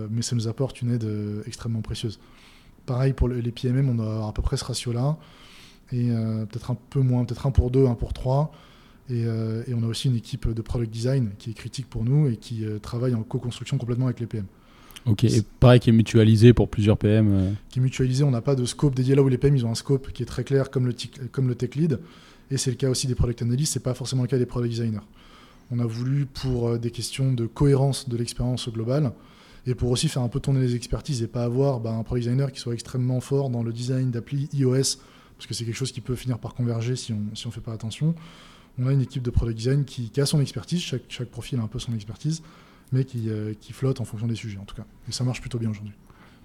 mais ça nous apporte une aide extrêmement précieuse. Pareil pour les PMM, on a à peu près ce ratio-là, et peut-être un peu moins, peut-être un pour deux, un pour trois. Et, et, on a aussi une équipe de product design qui est critique pour nous et qui travaille en co-construction complètement avec les PM. Ok, et pareil qui est mutualisé pour plusieurs PM. Euh. Qui est mutualisé, on n'a pas de scope dédié là où les PM ils ont un scope qui est très clair comme le, tech lead. Et c'est le cas aussi des product analysts, c'est pas forcément le cas des product designers. On a voulu pour euh, des questions de cohérence de l'expérience globale et pour aussi faire un peu tourner les expertises et pas avoir bah, un product designer qui soit extrêmement fort dans le design d'appli iOS parce que c'est quelque chose qui peut finir par converger si on ne fait pas attention. On a une équipe de product design qui, a son expertise, chaque profil a un peu son expertise mais qui, euh, qui flotte en fonction des sujets en tout cas. Et ça marche plutôt bien aujourd'hui.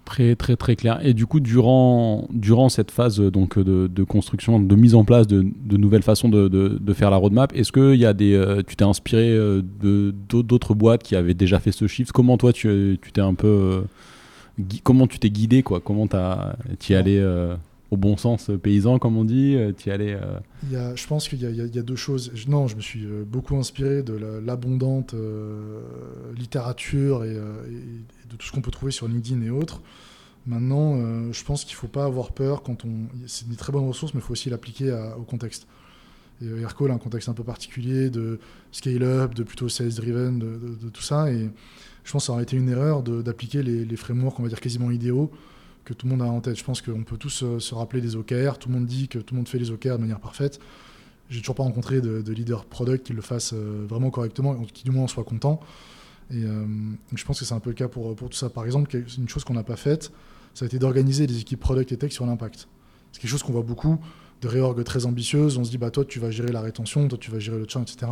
Très très très clair. Et du coup, durant, durant cette phase euh, donc, de, de construction, de mise en place de, de nouvelles façons de, de, faire la roadmap, est-ce que y a des, euh, tu t'es inspiré de d'autres boîtes qui avaient déjà fait ce shift? Comment toi, tu t'es un peu... comment tu t'es guidé quoi? Comment tu es allé au bon sens euh, paysan, comme on dit euh, Tu allais euh, Je pense qu'il y, a deux choses. Non, je me suis beaucoup inspiré de l'abondante littérature et, de tout ce qu'on peut trouver sur LinkedIn et autres. Maintenant, je pense qu'il ne faut pas avoir peur quand on. C'est une très bonne ressource, mais il faut aussi l'appliquer au contexte. Et Aircall a un contexte un peu particulier de scale-up, de plutôt sales-driven, de, tout ça. Et je pense que ça aurait été une erreur d'appliquer les, les frameworks, on va dire, quasiment idéaux que tout le monde a en tête. Je pense qu'on peut tous euh, se rappeler des OKR. Tout le monde dit que tout le monde fait les OKR de manière parfaite. J'ai toujours pas rencontré de, leader product qui le fasse euh, vraiment correctement, qui du moins en soit content. Et euh, je pense que c'est un peu le cas pour, pour tout ça. Par exemple, une chose qu'on n'a pas faite, ça a été d'organiser des équipes product et tech sur l'impact. C'est quelque chose qu'on voit beaucoup, de réorg très ambitieuses. On se dit, bah, toi, tu vas gérer la rétention, toi, tu vas gérer le chat, etc.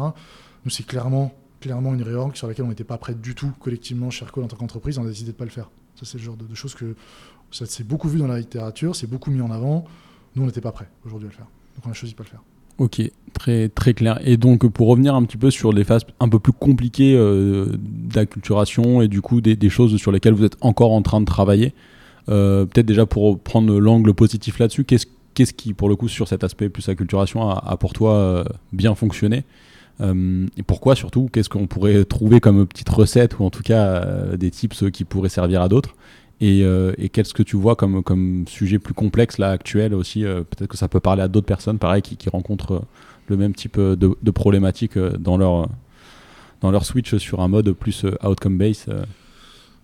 Nous, c'est clairement, clairement une réorg sur laquelle on n'était pas prêt du tout, collectivement, Aircall, en tant qu'entreprise. On a décidé de ne pas le faire. Ça, c'est le genre de choses que ça s'est beaucoup vu dans la littérature, c'est beaucoup mis en avant. Nous, on n'était pas prêts aujourd'hui à le faire. Donc on a choisi de pas le faire. Ok, très, très clair. Et donc, pour revenir un petit peu sur les phases un peu plus compliquées euh, d'acculturation et du coup des, choses sur lesquelles vous êtes encore en train de travailler, euh, peut-être déjà pour prendre l'angle positif là-dessus, qu'est-ce, qu'est-ce qui, pour le coup, sur cet aspect plus acculturation, a, a pour toi euh, bien fonctionné et pourquoi surtout Qu'est-ce qu'on pourrait trouver comme petite recette ou en tout cas des tips qui pourraient servir à d'autres euh, et, qu'est-ce que tu vois comme, sujet plus complexe là actuel aussi euh, Peut-être que ça peut parler à d'autres personnes, pareil, qui, rencontrent euh, le même type de, de problématiques dans leur, dans leur switch sur un mode plus outcome based.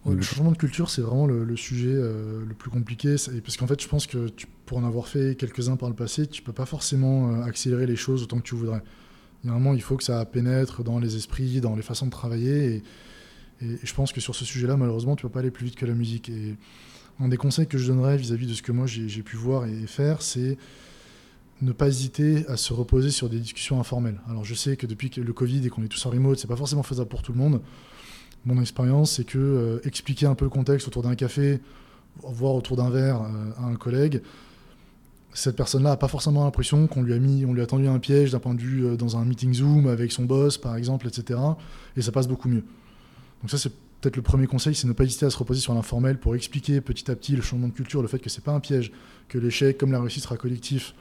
le changement de culture, c'est vraiment le, sujet le plus compliqué. Parce qu'en fait, je pense que pour en avoir fait quelques-uns par le passé, tu peux pas forcément accélérer les choses autant que tu voudrais. Normalement, il faut que ça pénètre dans les esprits, dans les façons de travailler. Et, et, je pense que sur ce sujet-là, malheureusement, tu ne peux pas aller plus vite que la musique. Et un des conseils que je donnerais vis-à-vis de ce que moi j'ai pu voir et faire, c'est ne pas hésiter à se reposer sur des discussions informelles. Alors je sais que depuis le Covid et qu'on est tous en remote, c'est pas forcément faisable pour tout le monde. Mon expérience, c'est que euh, expliquer un peu le contexte autour d'un café, voire autour d'un verre euh, à un collègue, cette personne-là n'a pas forcément l'impression qu'on lui a mis, on lui a tendu un piège d'un point de vue euh, dans un meeting Zoom avec son boss, par exemple, etc. Et ça passe beaucoup mieux. Donc ça, c'est peut-être le premier conseil, c'est ne pas hésiter à se reposer sur l'informel pour expliquer petit à petit le changement de culture, le fait que c'est pas un piège, que l'échec, comme la réussite, sera collectif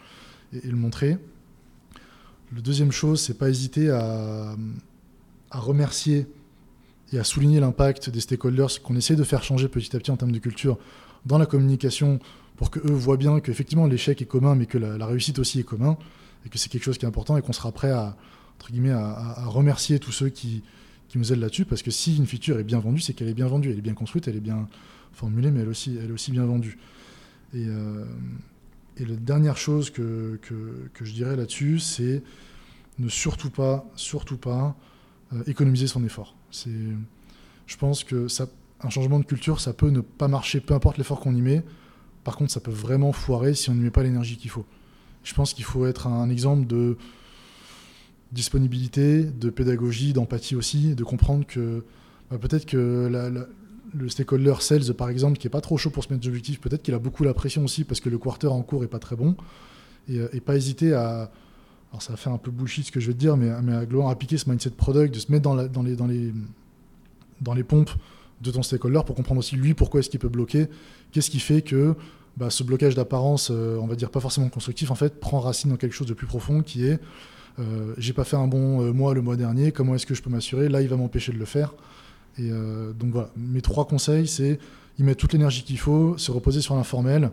et, le montrer. Le deuxième chose, c'est pas hésiter à, remercier et à souligner l'impact des stakeholders qu'on essaie de faire changer petit à petit en termes de culture dans la communication pour qu'eux voient bien qu'effectivement l'échec est commun mais que la, réussite aussi est commun et que c'est quelque chose qui est important et qu'on sera prêt à, entre guillemets, à, remercier tous ceux qui, qui nous aident là-dessus parce que si une feature est bien vendue, c'est qu'elle est bien vendue, elle est bien construite, elle est bien formulée mais elle, aussi, elle est aussi bien vendue. Et, euh, et la dernière chose que, que, je dirais là-dessus, c'est ne surtout pas, surtout pas euh, économiser son effort. C'est, je pense que ça, un changement de culture, ça peut ne pas marcher, peu importe l'effort qu'on y met. Par contre, ça peut vraiment foirer si on n'y met pas l'énergie qu'il faut. Je pense qu'il faut être un exemple de disponibilité, de pédagogie, d'empathie aussi, de comprendre que bah, peut-être que la, le stakeholder sales, par exemple, qui est pas trop chaud pour se mettre d'objectifs, peut-être qu'il a beaucoup la pression aussi parce que le quarter en cours est pas très bon. Et, euh, pas hésiter à. Alors ça faire un peu bullshit ce que je vais te dire, mais, mais à gloire appliquer ce mindset product, de se mettre dans, dans, les, dans, les, dans les pompes de ton stakeholder pour comprendre aussi lui pourquoi est-ce qu'il peut bloquer, qu'est-ce qui fait que bah, ce blocage d'apparence, euh, on va dire pas forcément constructif, en fait, prend racine dans quelque chose de plus profond qui est euh, j'ai pas fait un bon mois le mois dernier, comment est-ce que je peux m'assurer? Là, il va m'empêcher de le faire. Euh, donc voilà, mes trois conseils, c'est y mettre toute l'énergie qu'il faut, se reposer sur l'informel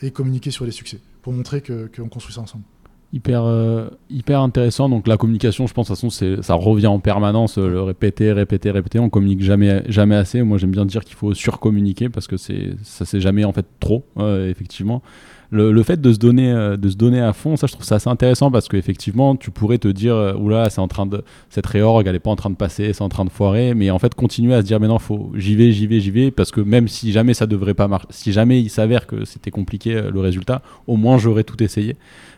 et communiquer sur les succès pour montrer qu'on construit ça ensemble. Hyper, euh, hyper intéressant. Donc la communication, je pense, de toute ça revient en permanence, euh, le répéter, répéter, répéter. On communique jamais, jamais assez. Moi, j'aime bien dire qu'il faut surcommuniquer parce que c'est, ça c'est jamais en fait trop, effectivement le, fait de se donner euh, de se donner à fond ça je trouve ça assez intéressant parce qu'effectivement tu pourrais te dire euh, oula c'est en train de cette réorg elle est pas en train de passer c'est en train de foirer. Mais en fait continuer à se dire mais non faut j'y vais j'y vais j'y vais parce que même si jamais ça devrait pas marcher si jamais il s'avère que c'était compliqué euh, le résultat au moins j'aurais tout essayé.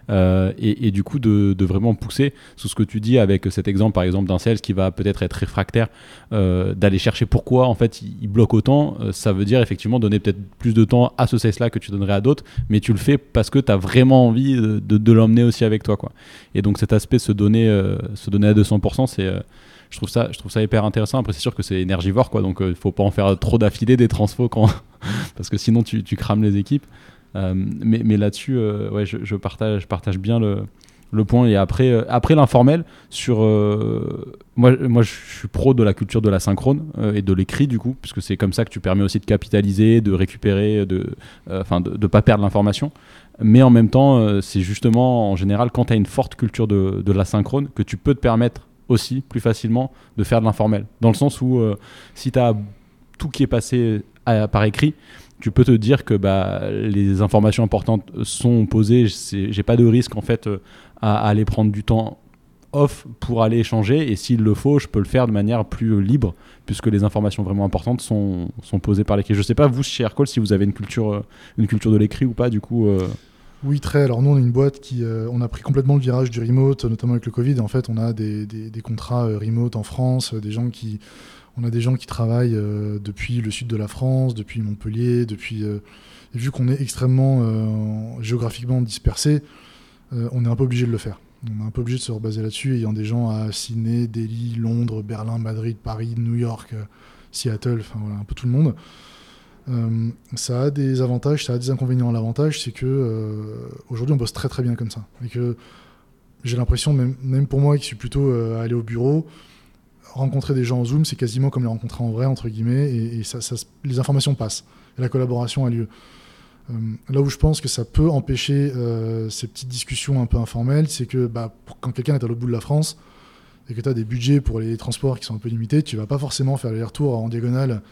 Euh, et, du coup de, vraiment pousser sous ce que tu dis avec cet exemple par exemple d'un sales qui va peut-être être réfractaire, d'aller chercher pourquoi en fait il, bloque autant, ça veut dire effectivement donner peut-être plus de temps à ce sales là que tu donnerais à d'autres, mais tu le fais parce que tu as vraiment envie de, l'emmener aussi avec toi quoi. Et donc cet aspect se donner, se donner à 200%, c'est je trouve ça je trouve ça hyper intéressant. Après c'est sûr que c'est énergivore quoi. Donc il faut pas en faire trop d'affilée des transfos parce que sinon tu, crames les équipes. Euh, mais, là-dessus, euh, ouais, je, partage, je partage bien le, le point. Et après, euh, après l'informel, sur moi, moi, je suis pro de la culture de la synchrone et de l'écrit du coup, puisque c'est comme ça que tu permets aussi de capitaliser, de récupérer, de, enfin, de, pas perdre l'information. Mais en même temps, c'est justement en général quand tu as une forte culture de, de la synchrone que tu peux te permettre aussi plus facilement de faire de l'informel. Dans le sens où si tu as tout qui est passé par écrit, tu peux te dire que bah, les informations importantes sont posées. J'ai pas de risque en fait euh, à, aller prendre du temps off pour aller échanger. Et s'il le faut, je peux le faire de manière plus libre puisque les informations vraiment importantes sont, sont posées par l'écrit. Je sais pas vous chez Aircall si vous avez une culture, euh, une culture de l'écrit ou pas du coup. Euh. Oui, très. Alors nous, on est une boîte qui, on a pris complètement le virage du remote, notamment avec le Covid. En fait, on a des, des, contrats remote en France, des gens qui on a des gens qui travaillent euh, depuis le sud de la France, depuis Montpellier, depuis. Euh, vu qu'on est extrêmement euh, géographiquement dispersé, on est un peu obligé de le faire. On est un peu obligé de se rebaser là-dessus, ayant des gens à Sydney, Delhi, Londres, Berlin, Madrid, Paris, New York, Seattle, enfin voilà, un peu tout le monde. ça a des avantages, ça a des inconvénients. L'avantage, c'est que aujourd'hui, on bosse très très bien comme ça. Et que j'ai l'impression, même, pour moi qui suis plutôt à aller au bureau, rencontrer des gens en Zoom, c'est quasiment comme les rencontrer en vrai, entre guillemets, et, les informations passent, et la collaboration a lieu. Euh, là où je pense que ça peut empêcher euh, ces petites discussions un peu informelles, c'est que bah, quand quelqu'un est à l'autre bout de la France, et que tu as des budgets pour les transports qui sont un peu limités, tu vas pas forcément faire les retours en diagonale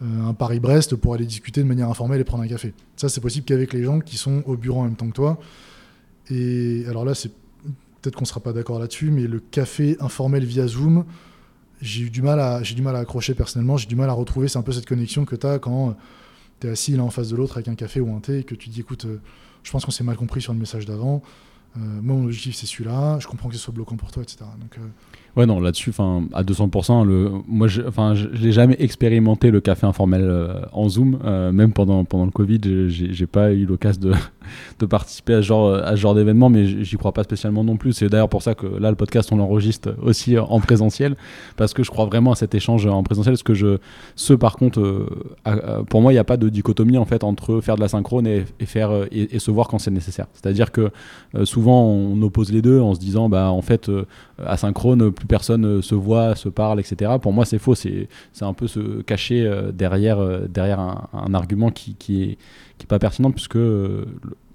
euh, un Paris-Brest pour aller discuter de manière informelle et prendre un café. Ça, c'est possible qu'avec les gens qui sont au bureau en même temps que toi. Et alors là, c'est peut-être qu'on sera pas d'accord là-dessus, mais le café informel via Zoom, j'ai eu du mal à j'ai du mal à accrocher personnellement j'ai du mal à retrouver c'est un peu cette connexion que tu as quand tu es assis l'un en face de l'autre avec un café ou un thé et que tu dis écoute euh, je pense qu'on s'est mal compris sur le message d'avant moi, mon objectif, c'est celui-là. Je comprends que ce soit bloquant pour toi, etc. Ouais, non, là-dessus, à 200%, le, moi, je, enfin, je, jamais expérimenté le café informel euh, en Zoom, euh, même pendant, pendant le Covid, j'ai pas eu l'occasion de, de, participer à ce genre, à genre d'événement, mais j'y crois pas spécialement non plus. C'est d'ailleurs pour ça que là, le podcast, on l'enregistre aussi en présentiel, parce que je crois vraiment à cet échange en présentiel, parce que je, ce, par contre, euh, pour moi, il n'y a pas de dichotomie, en fait, entre faire de la synchrone et, faire, et, se voir quand c'est nécessaire. C'est-à-dire que souvent, on oppose les deux en se disant, bah, en fait, asynchrone, plus personne euh, se voit, se parle, etc. Pour moi, c'est faux. C'est un peu se cacher euh, derrière, euh, derrière un, argument qui, qui, est, qui est pas pertinent, puisque,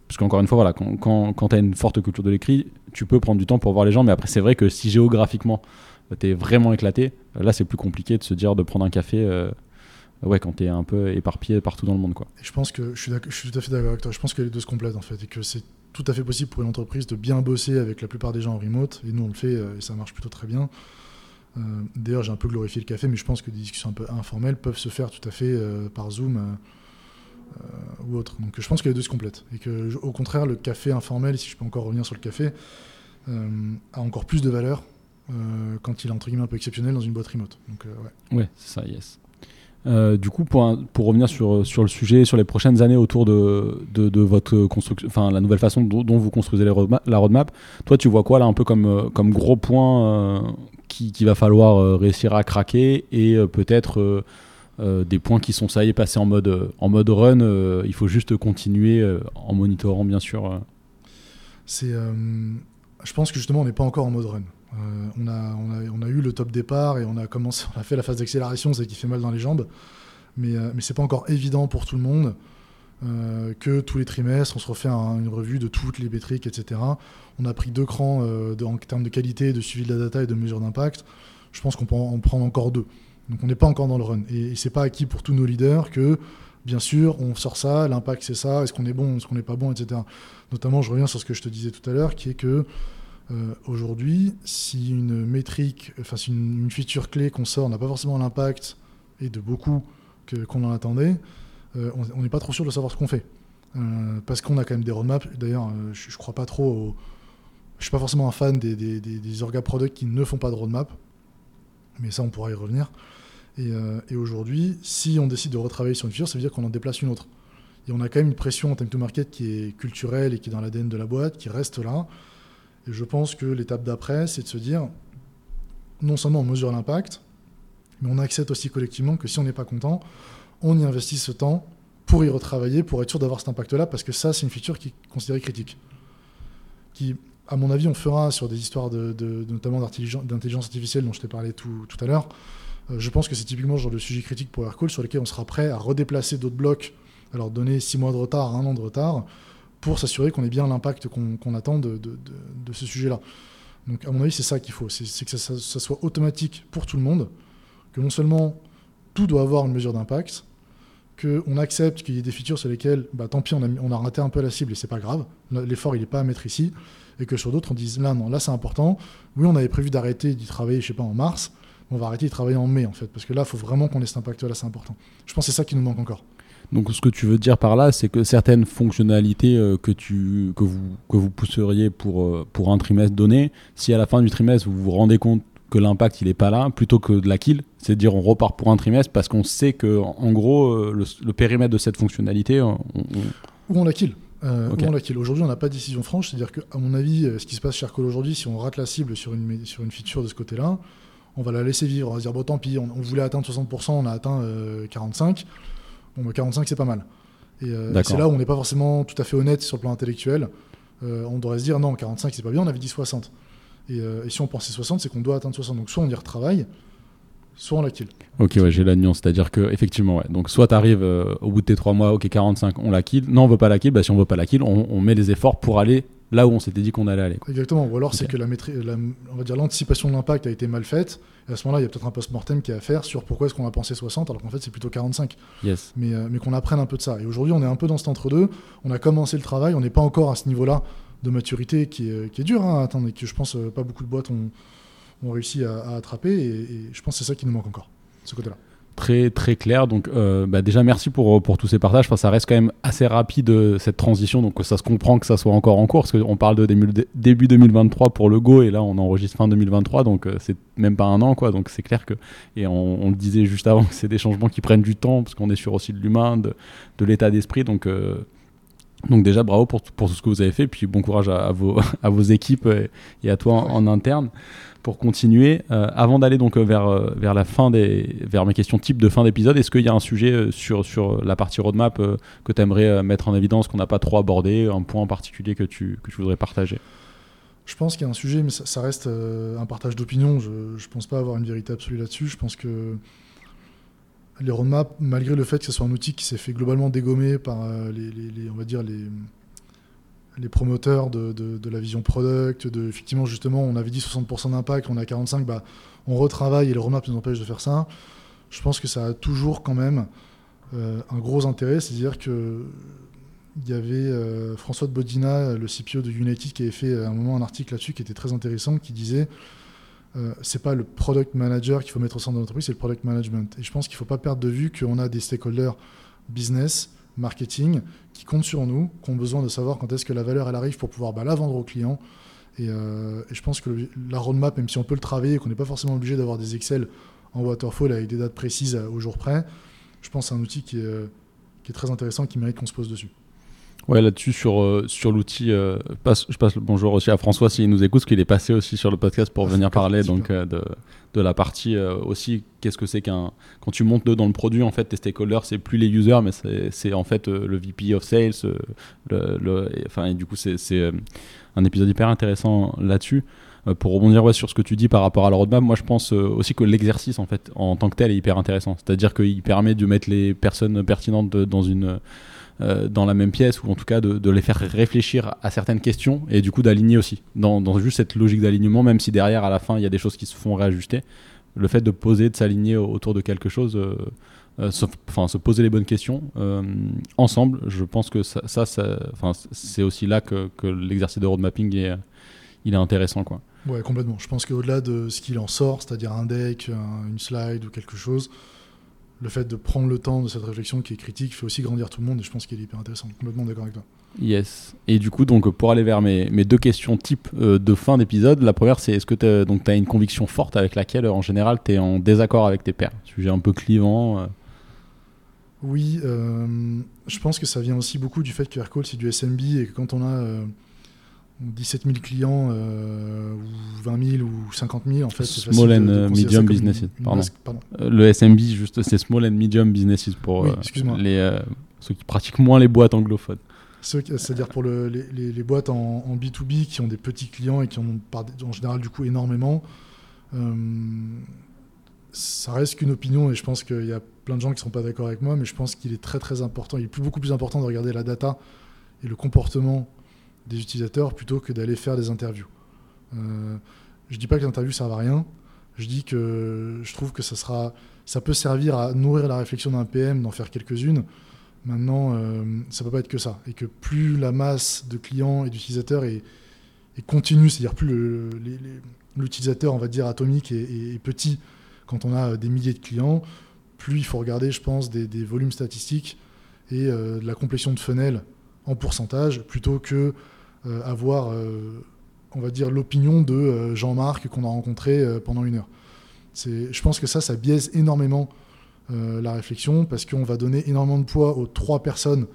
puisqu'encore une fois, voilà, quand, quand, quand tu as une forte culture de l'écrit, tu peux prendre du temps pour voir les gens. Mais après, c'est vrai que si géographiquement, tu es vraiment éclaté, là, c'est plus compliqué de se dire de prendre un café. ouais, quand tu es un peu éparpillé partout dans le monde. Quoi. je pense que je suis tout à fait d'accord avec toi. Je pense que les deux se complètent en fait et que c'est tout à fait possible pour une entreprise de bien bosser avec la plupart des gens en remote. Et nous, on le fait euh, et ça marche plutôt très bien. Euh, d'ailleurs, j'ai un peu glorifié le café, mais je pense que des discussions un peu informelles peuvent se faire tout à fait euh, par Zoom ou autre. Donc je pense que les deux se complètent. Et que, au contraire, le café informel, si je peux encore revenir sur le café, a encore plus de valeur quand il est entre guillemets un peu exceptionnel dans une boîte remote. Donc, ouais, ouais c'est ça, yes. Euh, du coup, pour, pour revenir sur, sur le sujet, sur les prochaines années autour de, de, votre construction, enfin la nouvelle façon dont, vous construisez la roadmap, toi tu vois quoi là un peu comme, euh, comme gros point euh, qui, qui, va falloir réussir à craquer et peut-être des points qui sont ça passés en mode, en mode run, il faut juste continuer en monitorant bien sûr. C'est, je pense que justement on n'est pas encore en mode run. Euh, on, a, eu le top départ et on a, commencé, fait la phase d'accélération, c'est qui fait mal dans les jambes. Mais, euh, mais c'est pas encore évident pour tout le monde euh, que tous les trimestres, on se refait une revue de toutes les métriques, etc. On a pris deux crans en termes de qualité, de suivi de la data et de mesure d'impact. Je pense qu'on peut en prendre encore deux. Donc on n'est pas encore dans le run. Et, et c'est pas acquis pour tous nos leaders que, bien sûr, on sort ça, l'impact c'est ça, est-ce qu'on est bon, est-ce qu'on n'est pas bon, etc. Notamment, je reviens sur ce que je te disais tout à l'heure, qui est que euh, aujourd'hui, si une métrique, enfin si une, feature clé qu'on sort n'a pas forcément l'impact et de beaucoup qu'on en attendait, euh, on n'est pas trop sûr de savoir ce qu'on fait. Euh, parce qu'on a quand même des roadmaps. D'ailleurs, je, ne crois pas trop. Au... Je suis pas forcément un fan des, des, des, orga product qui ne font pas de roadmap, mais ça, on pourra y revenir. Et, aujourd'hui, si on décide de retravailler sur une feature, ça veut dire qu'on en déplace une autre. Et on a quand même une pression en time to market qui est culturelle et qui est dans l'ADN de la boîte, qui reste là. Et je pense que l'étape d'après, c'est de se dire, non seulement on mesure l'impact, mais on accepte aussi collectivement que si on n'est pas content, on y investit ce temps pour y retravailler, pour être sûr d'avoir cet impact-là, parce que ça, c'est une feature qui est considérée critique. Qui, à mon avis, on fera sur des histoires de, notamment d'intelligence artificielle dont je t'ai parlé tout, tout, à l'heure. Euh, je pense que c'est typiquement le genre de sujet critique pour Aircall sur lesquels on sera prêt à redéplacer d'autres blocs, alors donner six mois de retard, un an de retard, pour s'assurer qu'on ait bien l'impact qu'on attend de, ce sujet-là. Donc à mon avis, c'est ça qu'il faut, c'est que ça, soit automatique pour tout le monde, que non seulement tout doit avoir une mesure d'impact, qu'on accepte qu'il y ait des features sur lesquelles, bah, tant pis, on a, raté un peu la cible et c'est pas grave, l'effort il n'est pas à mettre ici, et que sur d'autres on dise là non, là c'est important, oui on avait prévu d'arrêter d'y travailler, je sais pas, en mars, on va arrêter d'y travailler en mai en fait, parce que là il faut vraiment qu'on ait cet impact-là, c'est important. Je pense que c'est ça qui nous manque encore. Donc ce que tu veux dire par là, c'est que certaines fonctionnalités euh, que, tu, que, vous, que vous pousseriez pour, euh, pour un trimestre donné, si à la fin du trimestre vous vous rendez compte que l'impact il n'est pas là, plutôt que de la kill, c'est dire on repart pour un trimestre parce qu'on sait que en gros euh, le, périmètre de cette fonctionnalité, on, ou on la kill. on la kill. Aujourd'hui, on n'a pas de décision franche, c'est-à-dire que à mon avis, ce qui se passe chez Arcol aujourd'hui, si on rate la cible sur une, sur une feature de ce côté-là, on va la laisser vivre. On va se dire bon tant pis, on, voulait atteindre 60%, on a atteint 45 bon, 45 bah, c'est pas mal. Et, euh, c'est là où on n'est pas forcément tout à fait honnête sur le plan intellectuel. Euh, on devrait se dire non, 45 c'est pas bien, on avait dit 60. Euh, et, si on pensait 60, c'est qu'on doit atteindre 60. Donc soit on y retravaille, soit on la kill. Ok, ouais, j'ai la nuance. C'est-à-dire que, effectivement, ouais. Donc, soit tu arrives au bout de tes 3 mois, ok, 45, on la kill. Non, on veut pas la kill. Bah, si on veut pas la kill, on, on met les efforts pour aller là où on s'était dit qu'on allait aller. Exactement. Ou alors c'est que la, la, on va dire l'anticipation de l'impact a été mal faite. Et à ce moment-là, il y a peut-être un post-mortem qui est à faire sur pourquoi est-ce qu'on a pensé 60 alors qu'en fait c'est plutôt 45. Yes. Mais, euh, mais qu'on apprenne un peu de ça. Et aujourd'hui, on est un peu dans cet entre-deux. On a commencé le travail, on n'est pas encore à ce niveau-là de maturité qui est, qui est dur hein, à atteindre et que je pense euh, pas beaucoup de boîtes ont, ont réussi à, attraper. Et, et, je pense que c'est ça qui nous manque encore, ce côté-là. Très, très clair. Donc, euh, bah, déjà, merci pour, pour tous ces partages. Enfin, ça reste quand même assez rapide euh, cette transition. Donc, ça se comprend que ça soit encore en cours. Parce qu'on parle de début 2023 pour le Go. Et là, on enregistre fin 2023. Donc, euh, c'est même pas un an. quoi. Donc, c'est clair que. Et on, le disait juste avant que c'est des changements qui prennent du temps. Parce qu'on est sur aussi de l'humain, de, de l'état d'esprit. Donc. donc déjà bravo pour, pour, tout ce que vous avez fait, puis bon courage à, vos, à vos équipes et, à toi en interne pour continuer, euh, avant d'aller donc euh, vers, euh, vers la fin des, vers mes questions type de fin d'épisode, est-ce qu'il y a un sujet sur, sur la partie roadmap que tu aimerais mettre en évidence, qu'on n'a pas trop abordé, un point en particulier que tu, que tu voudrais partager? Je pense qu'il y a un sujet, mais ça, reste un partage d'opinion. Je ne pense pas avoir une vérité absolue là-dessus. Je pense que les roadmaps, malgré le fait que ce soit un outil qui s'est fait globalement dégommer par les, les, on va dire les les promoteurs de, la vision product, de effectivement justement on avait dit 60% d'impact, on a 45, bah, on retravaille et le roadmap nous empêche de faire ça. Je pense que ça a toujours quand même euh, un gros intérêt, c'est-à-dire que il y avait euh, François de Bodina, le CPO de United, qui avait fait un moment un article là-dessus qui était très intéressant, qui disait euh, c'est pas le product manager qu'il faut mettre au centre de l'entreprise, c'est le product management. Et je pense qu'il ne faut pas perdre de vue qu'on a des stakeholders business marketing qui comptent sur nous, qui ont besoin de savoir quand est-ce que la valeur elle arrive pour pouvoir bah, la vendre aux clients. Euh, et, je pense que la roadmap, même si on peut le travailler, qu'on n'est pas forcément obligé d'avoir des Excel en waterfall avec des dates précises au jour près, je pense que c'est un outil qui est, euh, qui est très intéressant, qui mérite qu'on se pose dessus. Ouais, là-dessus, sur, euh, sur l'outil, je passe le bonjour aussi à François s'il nous écoute, parce qu'il est passé aussi sur le podcast pour venir parler donc, de, de la partie euh, aussi qu'est-ce que c'est qu'un quand tu montes dans le produit en fait tes stakeholders c'est plus les users mais c'est en fait euh, le VP of sales euh, le, enfin et du coup c'est un épisode hyper intéressant là-dessus pour rebondir sur ce que tu dis par rapport à la roadmap, moi je pense aussi que l'exercice en fait en tant que tel est hyper intéressant. C'est-à-dire qu'il permet de mettre les personnes pertinentes dans une euh, dans la même pièce ou en tout cas de, les faire réfléchir à certaines questions et du coup d'aligner aussi dans, juste cette logique d'alignement même si derrière à la fin il y a des choses qui se font réajuster. Le fait de poser de s'aligner autour de quelque chose euh, euh, se, poser les bonnes questions ensemble je pense que ça, c'est aussi là que, l'exercice de road mapping est, il est intéressant quoi. Ouais complètement. Je pense qu'au-delà de ce qu'il en sort c'est-à-dire un deck une slide ou quelque chose le fait de prendre le temps de cette réflexion qui est critique fait aussi grandir tout le monde et je pense qu'il est hyper intéressant. Complètement d'accord avec toi. Yes. Et du coup, donc, pour aller vers mes, mes deux questions type euh, de fin d'épisode, la première, c'est est-ce que tu as une conviction forte avec laquelle, en général, tu es en désaccord avec tes pairs? Sujet un peu clivant euh. Oui, euh, je pense que ça vient aussi beaucoup du fait que Aircall, c'est du SMB et que quand on a 17 000 clients euh, ou 20 000 ou 50 000 en fait small and euh, medium businesses pardon. Euh, le SMB juste c'est small and medium businesses pour les ceux qui pratiquent moins les boîtes anglophones. C'est-à-dire pour le, les, les, boîtes en, en, B2B qui ont des petits clients et qui en ont en général du coup énormément ça reste qu'une opinion et je pense qu'il y a plein de gens qui ne sont pas d'accord avec moi mais je pense qu'il est très très important il est beaucoup plus important de regarder la data et le comportement des utilisateurs plutôt que d'aller faire des interviews. Euh, je dis pas que les interviews servent à rien. Je dis que je trouve que ça sera, ça peut servir à nourrir la réflexion d'un PM, d'en faire quelques-unes. Maintenant, euh, ça peut pas être que ça. Et que plus la masse de clients et d'utilisateurs est, continue, c'est-à-dire plus l'utilisateur, on va dire, atomique est, petit quand on a des milliers de clients, plus il faut regarder, je pense, des, volumes statistiques et euh, de la complétion de funnel en pourcentage plutôt que euh, avoir, euh, on va dire, l'opinion de euh, Jean-Marc qu'on a rencontré pendant une heure. Je pense que ça, ça biaise énormément la réflexion parce qu'on va donner énormément de poids aux trois personnes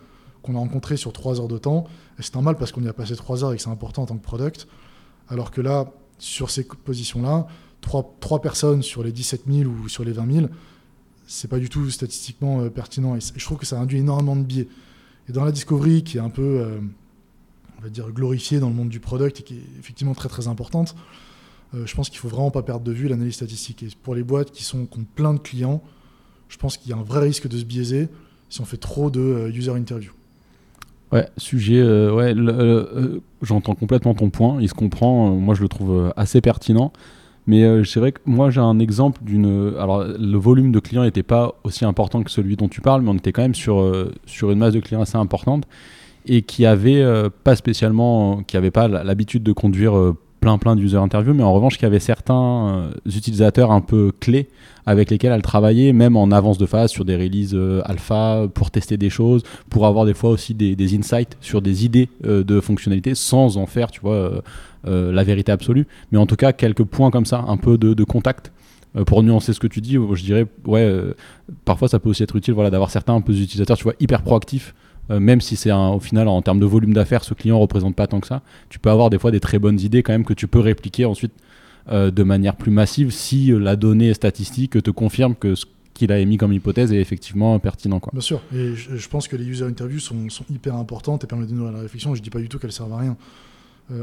qu'on a rencontrées sur trois heures de temps. Et c'est normal parce qu'on y a passé trois heures et que c'est important en tant que product. Alors que là, sur ces positions-là, trois, trois, personnes sur les 17 000 ou sur les 20 000, c'est pas du tout statistiquement pertinent. Et, je trouve que ça induit énormément de biais. Et dans la discovery, qui est un peu on va dire, glorifiée dans le monde du product et qui est effectivement très très importante, euh, je pense qu'il faut vraiment pas perdre de vue l'analyse statistique. Et pour les boîtes qui, sont, ont plein de clients, je pense qu'il y a un vrai risque de se biaiser si on fait trop de euh, user interview. Ouais, sujet, euh, ouais, j'entends complètement ton point, il se comprend, moi je le trouve assez pertinent. Mais c'est vrai que moi j'ai un exemple d'une. Alors le volume de clients n'était pas aussi important que celui dont tu parles, mais on était quand même sur, sur une masse de clients assez importante et qui avait euh, pas spécialement, qui avait pas l'habitude de conduire euh, plein plein d'user interviews, mais en revanche qu'il y avait certains euh, utilisateurs un peu clés avec lesquels elle travaillait, même en avance de phase sur des releases alpha pour tester des choses, pour avoir des fois aussi des, insights sur des idées de fonctionnalités sans en faire, tu vois, la vérité absolue. Mais en tout cas, quelques points comme ça, un peu de, contact pour nuancer ce que tu dis, je dirais, ouais, parfois ça peut aussi être utile voilà, d'avoir certains utilisateurs, tu vois, hyper proactifs euh, même si c'est au final en termes de volume d'affaires, ce client représente pas tant que ça, tu peux avoir des fois des très bonnes idées quand même que tu peux répliquer ensuite euh, de manière plus massive si euh, la donnée statistique te confirme que ce qu'il a émis comme hypothèse est effectivement pertinent. Bien sûr, et je, pense que les user interviews sont, hyper importantes et permettent de nourrir la réflexion. Je dis pas du tout qu'elles servent à rien.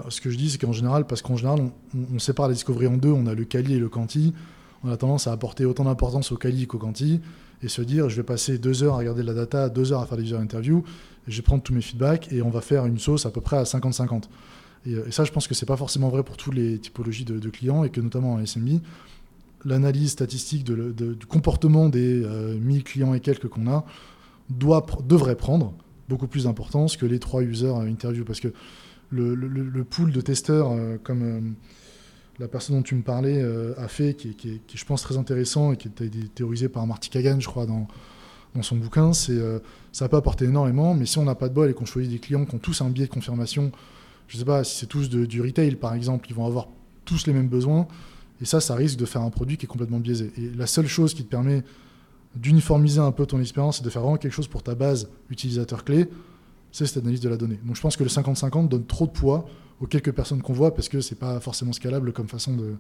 ce que je dis, c'est qu'en général, parce qu'en général, on, sépare la discovery en deux, on a le quali et le quanti. On a tendance à apporter autant d'importance au quali qu'au quanti et se dire je vais passer deux heures à regarder la data, deux heures à faire des user interviews, je vais prendre tous mes feedbacks et on va faire une sauce à peu près à 50-50. Euh, et, ça, je pense que c'est pas forcément vrai pour toutes les typologies de, clients et que notamment en SMB, l'analyse statistique du comportement des 1000 euh, clients et quelques qu'on a doit, devrait prendre beaucoup plus d'importance que les trois users interview parce que le, pool de testeurs euh, comme la personne dont tu me parlais euh, a fait, qui est, je pense, très intéressant et qui a été théorisé par Marty Kagan, je crois, dans, dans son bouquin, c'est euh, ça peut apporter énormément, mais si on n'a pas de bol et qu'on choisit des clients qui ont tous un biais de confirmation, je ne sais pas, si c'est tous du retail, par exemple, ils vont avoir tous les mêmes besoins, et ça, ça risque de faire un produit qui est complètement biaisé. Et la seule chose qui te permet d'uniformiser un peu ton expérience et de faire vraiment quelque chose pour ta base utilisateur clé, c'est cette analyse de la donnée. Donc je pense que le 50-50 donne trop de poids aux quelques personnes qu'on voit parce que c'est pas forcément scalable comme façon de,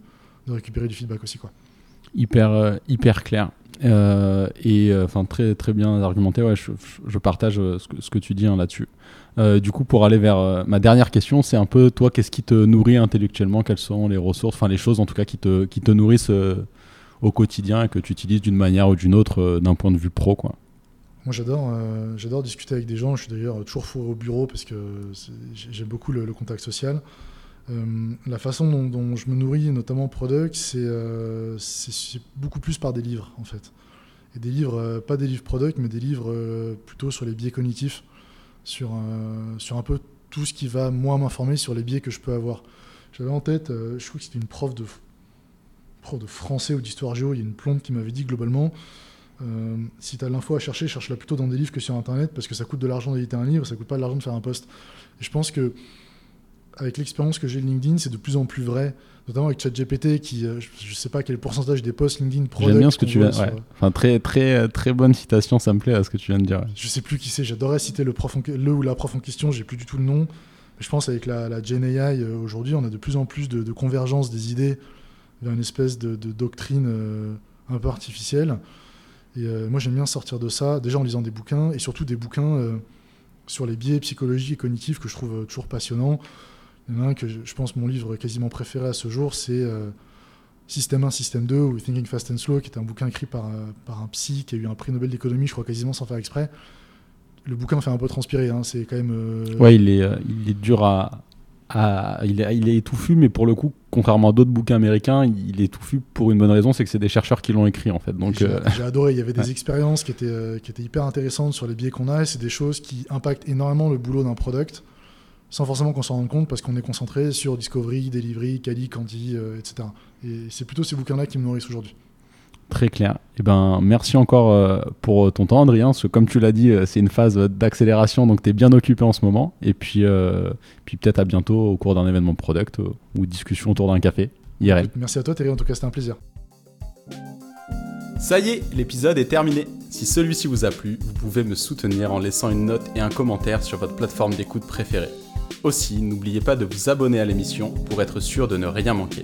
récupérer du feedback aussi quoi. Hyper euh, hyper clair euh, et euh, enfin très très bien argumenté. Ouais, je, partage ce que, ce que, tu dis hein, là-dessus. du coup, pour aller vers ma dernière question, c'est un peu toi, qu'est-ce qui te nourrit intellectuellement? Quelles sont les ressources, enfin les choses en tout cas qui te qui te nourrissent au quotidien et que tu utilises d'une manière ou d'une autre d'un point de vue pro quoi? Moi, j'adore, euh, j'adore discuter avec des gens. Je suis d'ailleurs toujours fou au bureau parce que j'aime beaucoup le, contact social. Euh, la façon dont, je me nourris, notamment product, euh, c'est beaucoup plus par des livres, en fait. Et des livres, pas des livres product, mais des livres plutôt sur les biais cognitifs, sur, sur un peu tout ce qui va, moi, m'informer sur les biais que je peux avoir. J'avais en tête, je crois que c'était une prof de, prof de français ou d'histoire géo, il y a une plombe qui m'avait dit globalement euh, si tu as l'info à chercher, cherche-la plutôt dans des livres que sur Internet, parce que ça coûte de l'argent d'éditer un livre, ça coûte pas de l'argent de faire un post. Et je pense que avec l'expérience que j'ai de LinkedIn, c'est de plus en plus vrai, notamment avec ChatGPT, qui, euh, je, sais pas quel pourcentage des posts LinkedIn product. J'aime bien ce que tu viens. Ouais. Enfin, très, très, très bonne citation, ça me plaît à ce que tu viens de dire. Je sais plus qui c'est, j'adorais citer le, prof le ou la prof en question, j'ai plus du tout le nom. Mais je pense avec la, la AI euh, aujourd'hui, on a de plus en plus de, convergence des idées vers une espèce de, doctrine un peu artificielle. Et euh, moi, j'aime bien sortir de ça, déjà en lisant des bouquins, et surtout des bouquins euh, sur les biais psychologiques et cognitifs que je trouve euh, toujours passionnants. Il y en a un que je, pense mon livre quasiment préféré à ce jour, c'est Système 1, Système 2, ou Thinking Fast and Slow, qui est un bouquin écrit par, par un psy qui a eu un prix Nobel d'économie, je crois quasiment sans faire exprès. Le bouquin fait un peu transpirer, hein, c'est quand même... Ouais, il est, il est dur à, il, est, il, est, touffu, mais pour le coup, contrairement à d'autres bouquins américains, il est touffu pour une bonne raison, c'est que c'est des chercheurs qui l'ont écrit en fait. Donc j'ai, euh, adoré. Il y avait des expériences qui étaient, euh, qui étaient hyper intéressantes sur les biais qu'on a, et c'est des choses qui impactent énormément le boulot d'un product, sans forcément qu'on s'en rende compte, parce qu'on est concentré sur discovery, delivery, Cali, Candy, euh, etc. Et c'est plutôt ces bouquins-là qui me nourrissent aujourd'hui. Très clair. Et eh ben, merci encore euh, pour ton temps, Adrien. Parce que comme tu l'as dit, euh, c'est une phase d'accélération, donc tu es bien occupé en ce moment. Et puis, euh, puis peut-être à bientôt au cours d'un événement product ou discussion autour d'un café. IRL. Merci à toi, Thierry. En tout cas, c'était un plaisir. Ça y est, l'épisode est terminé. Si celui-ci vous a plu, vous pouvez me soutenir en laissant une note et un commentaire sur votre plateforme d'écoute préférée. Aussi, n'oubliez pas de vous abonner à l'émission pour être sûr de ne rien manquer.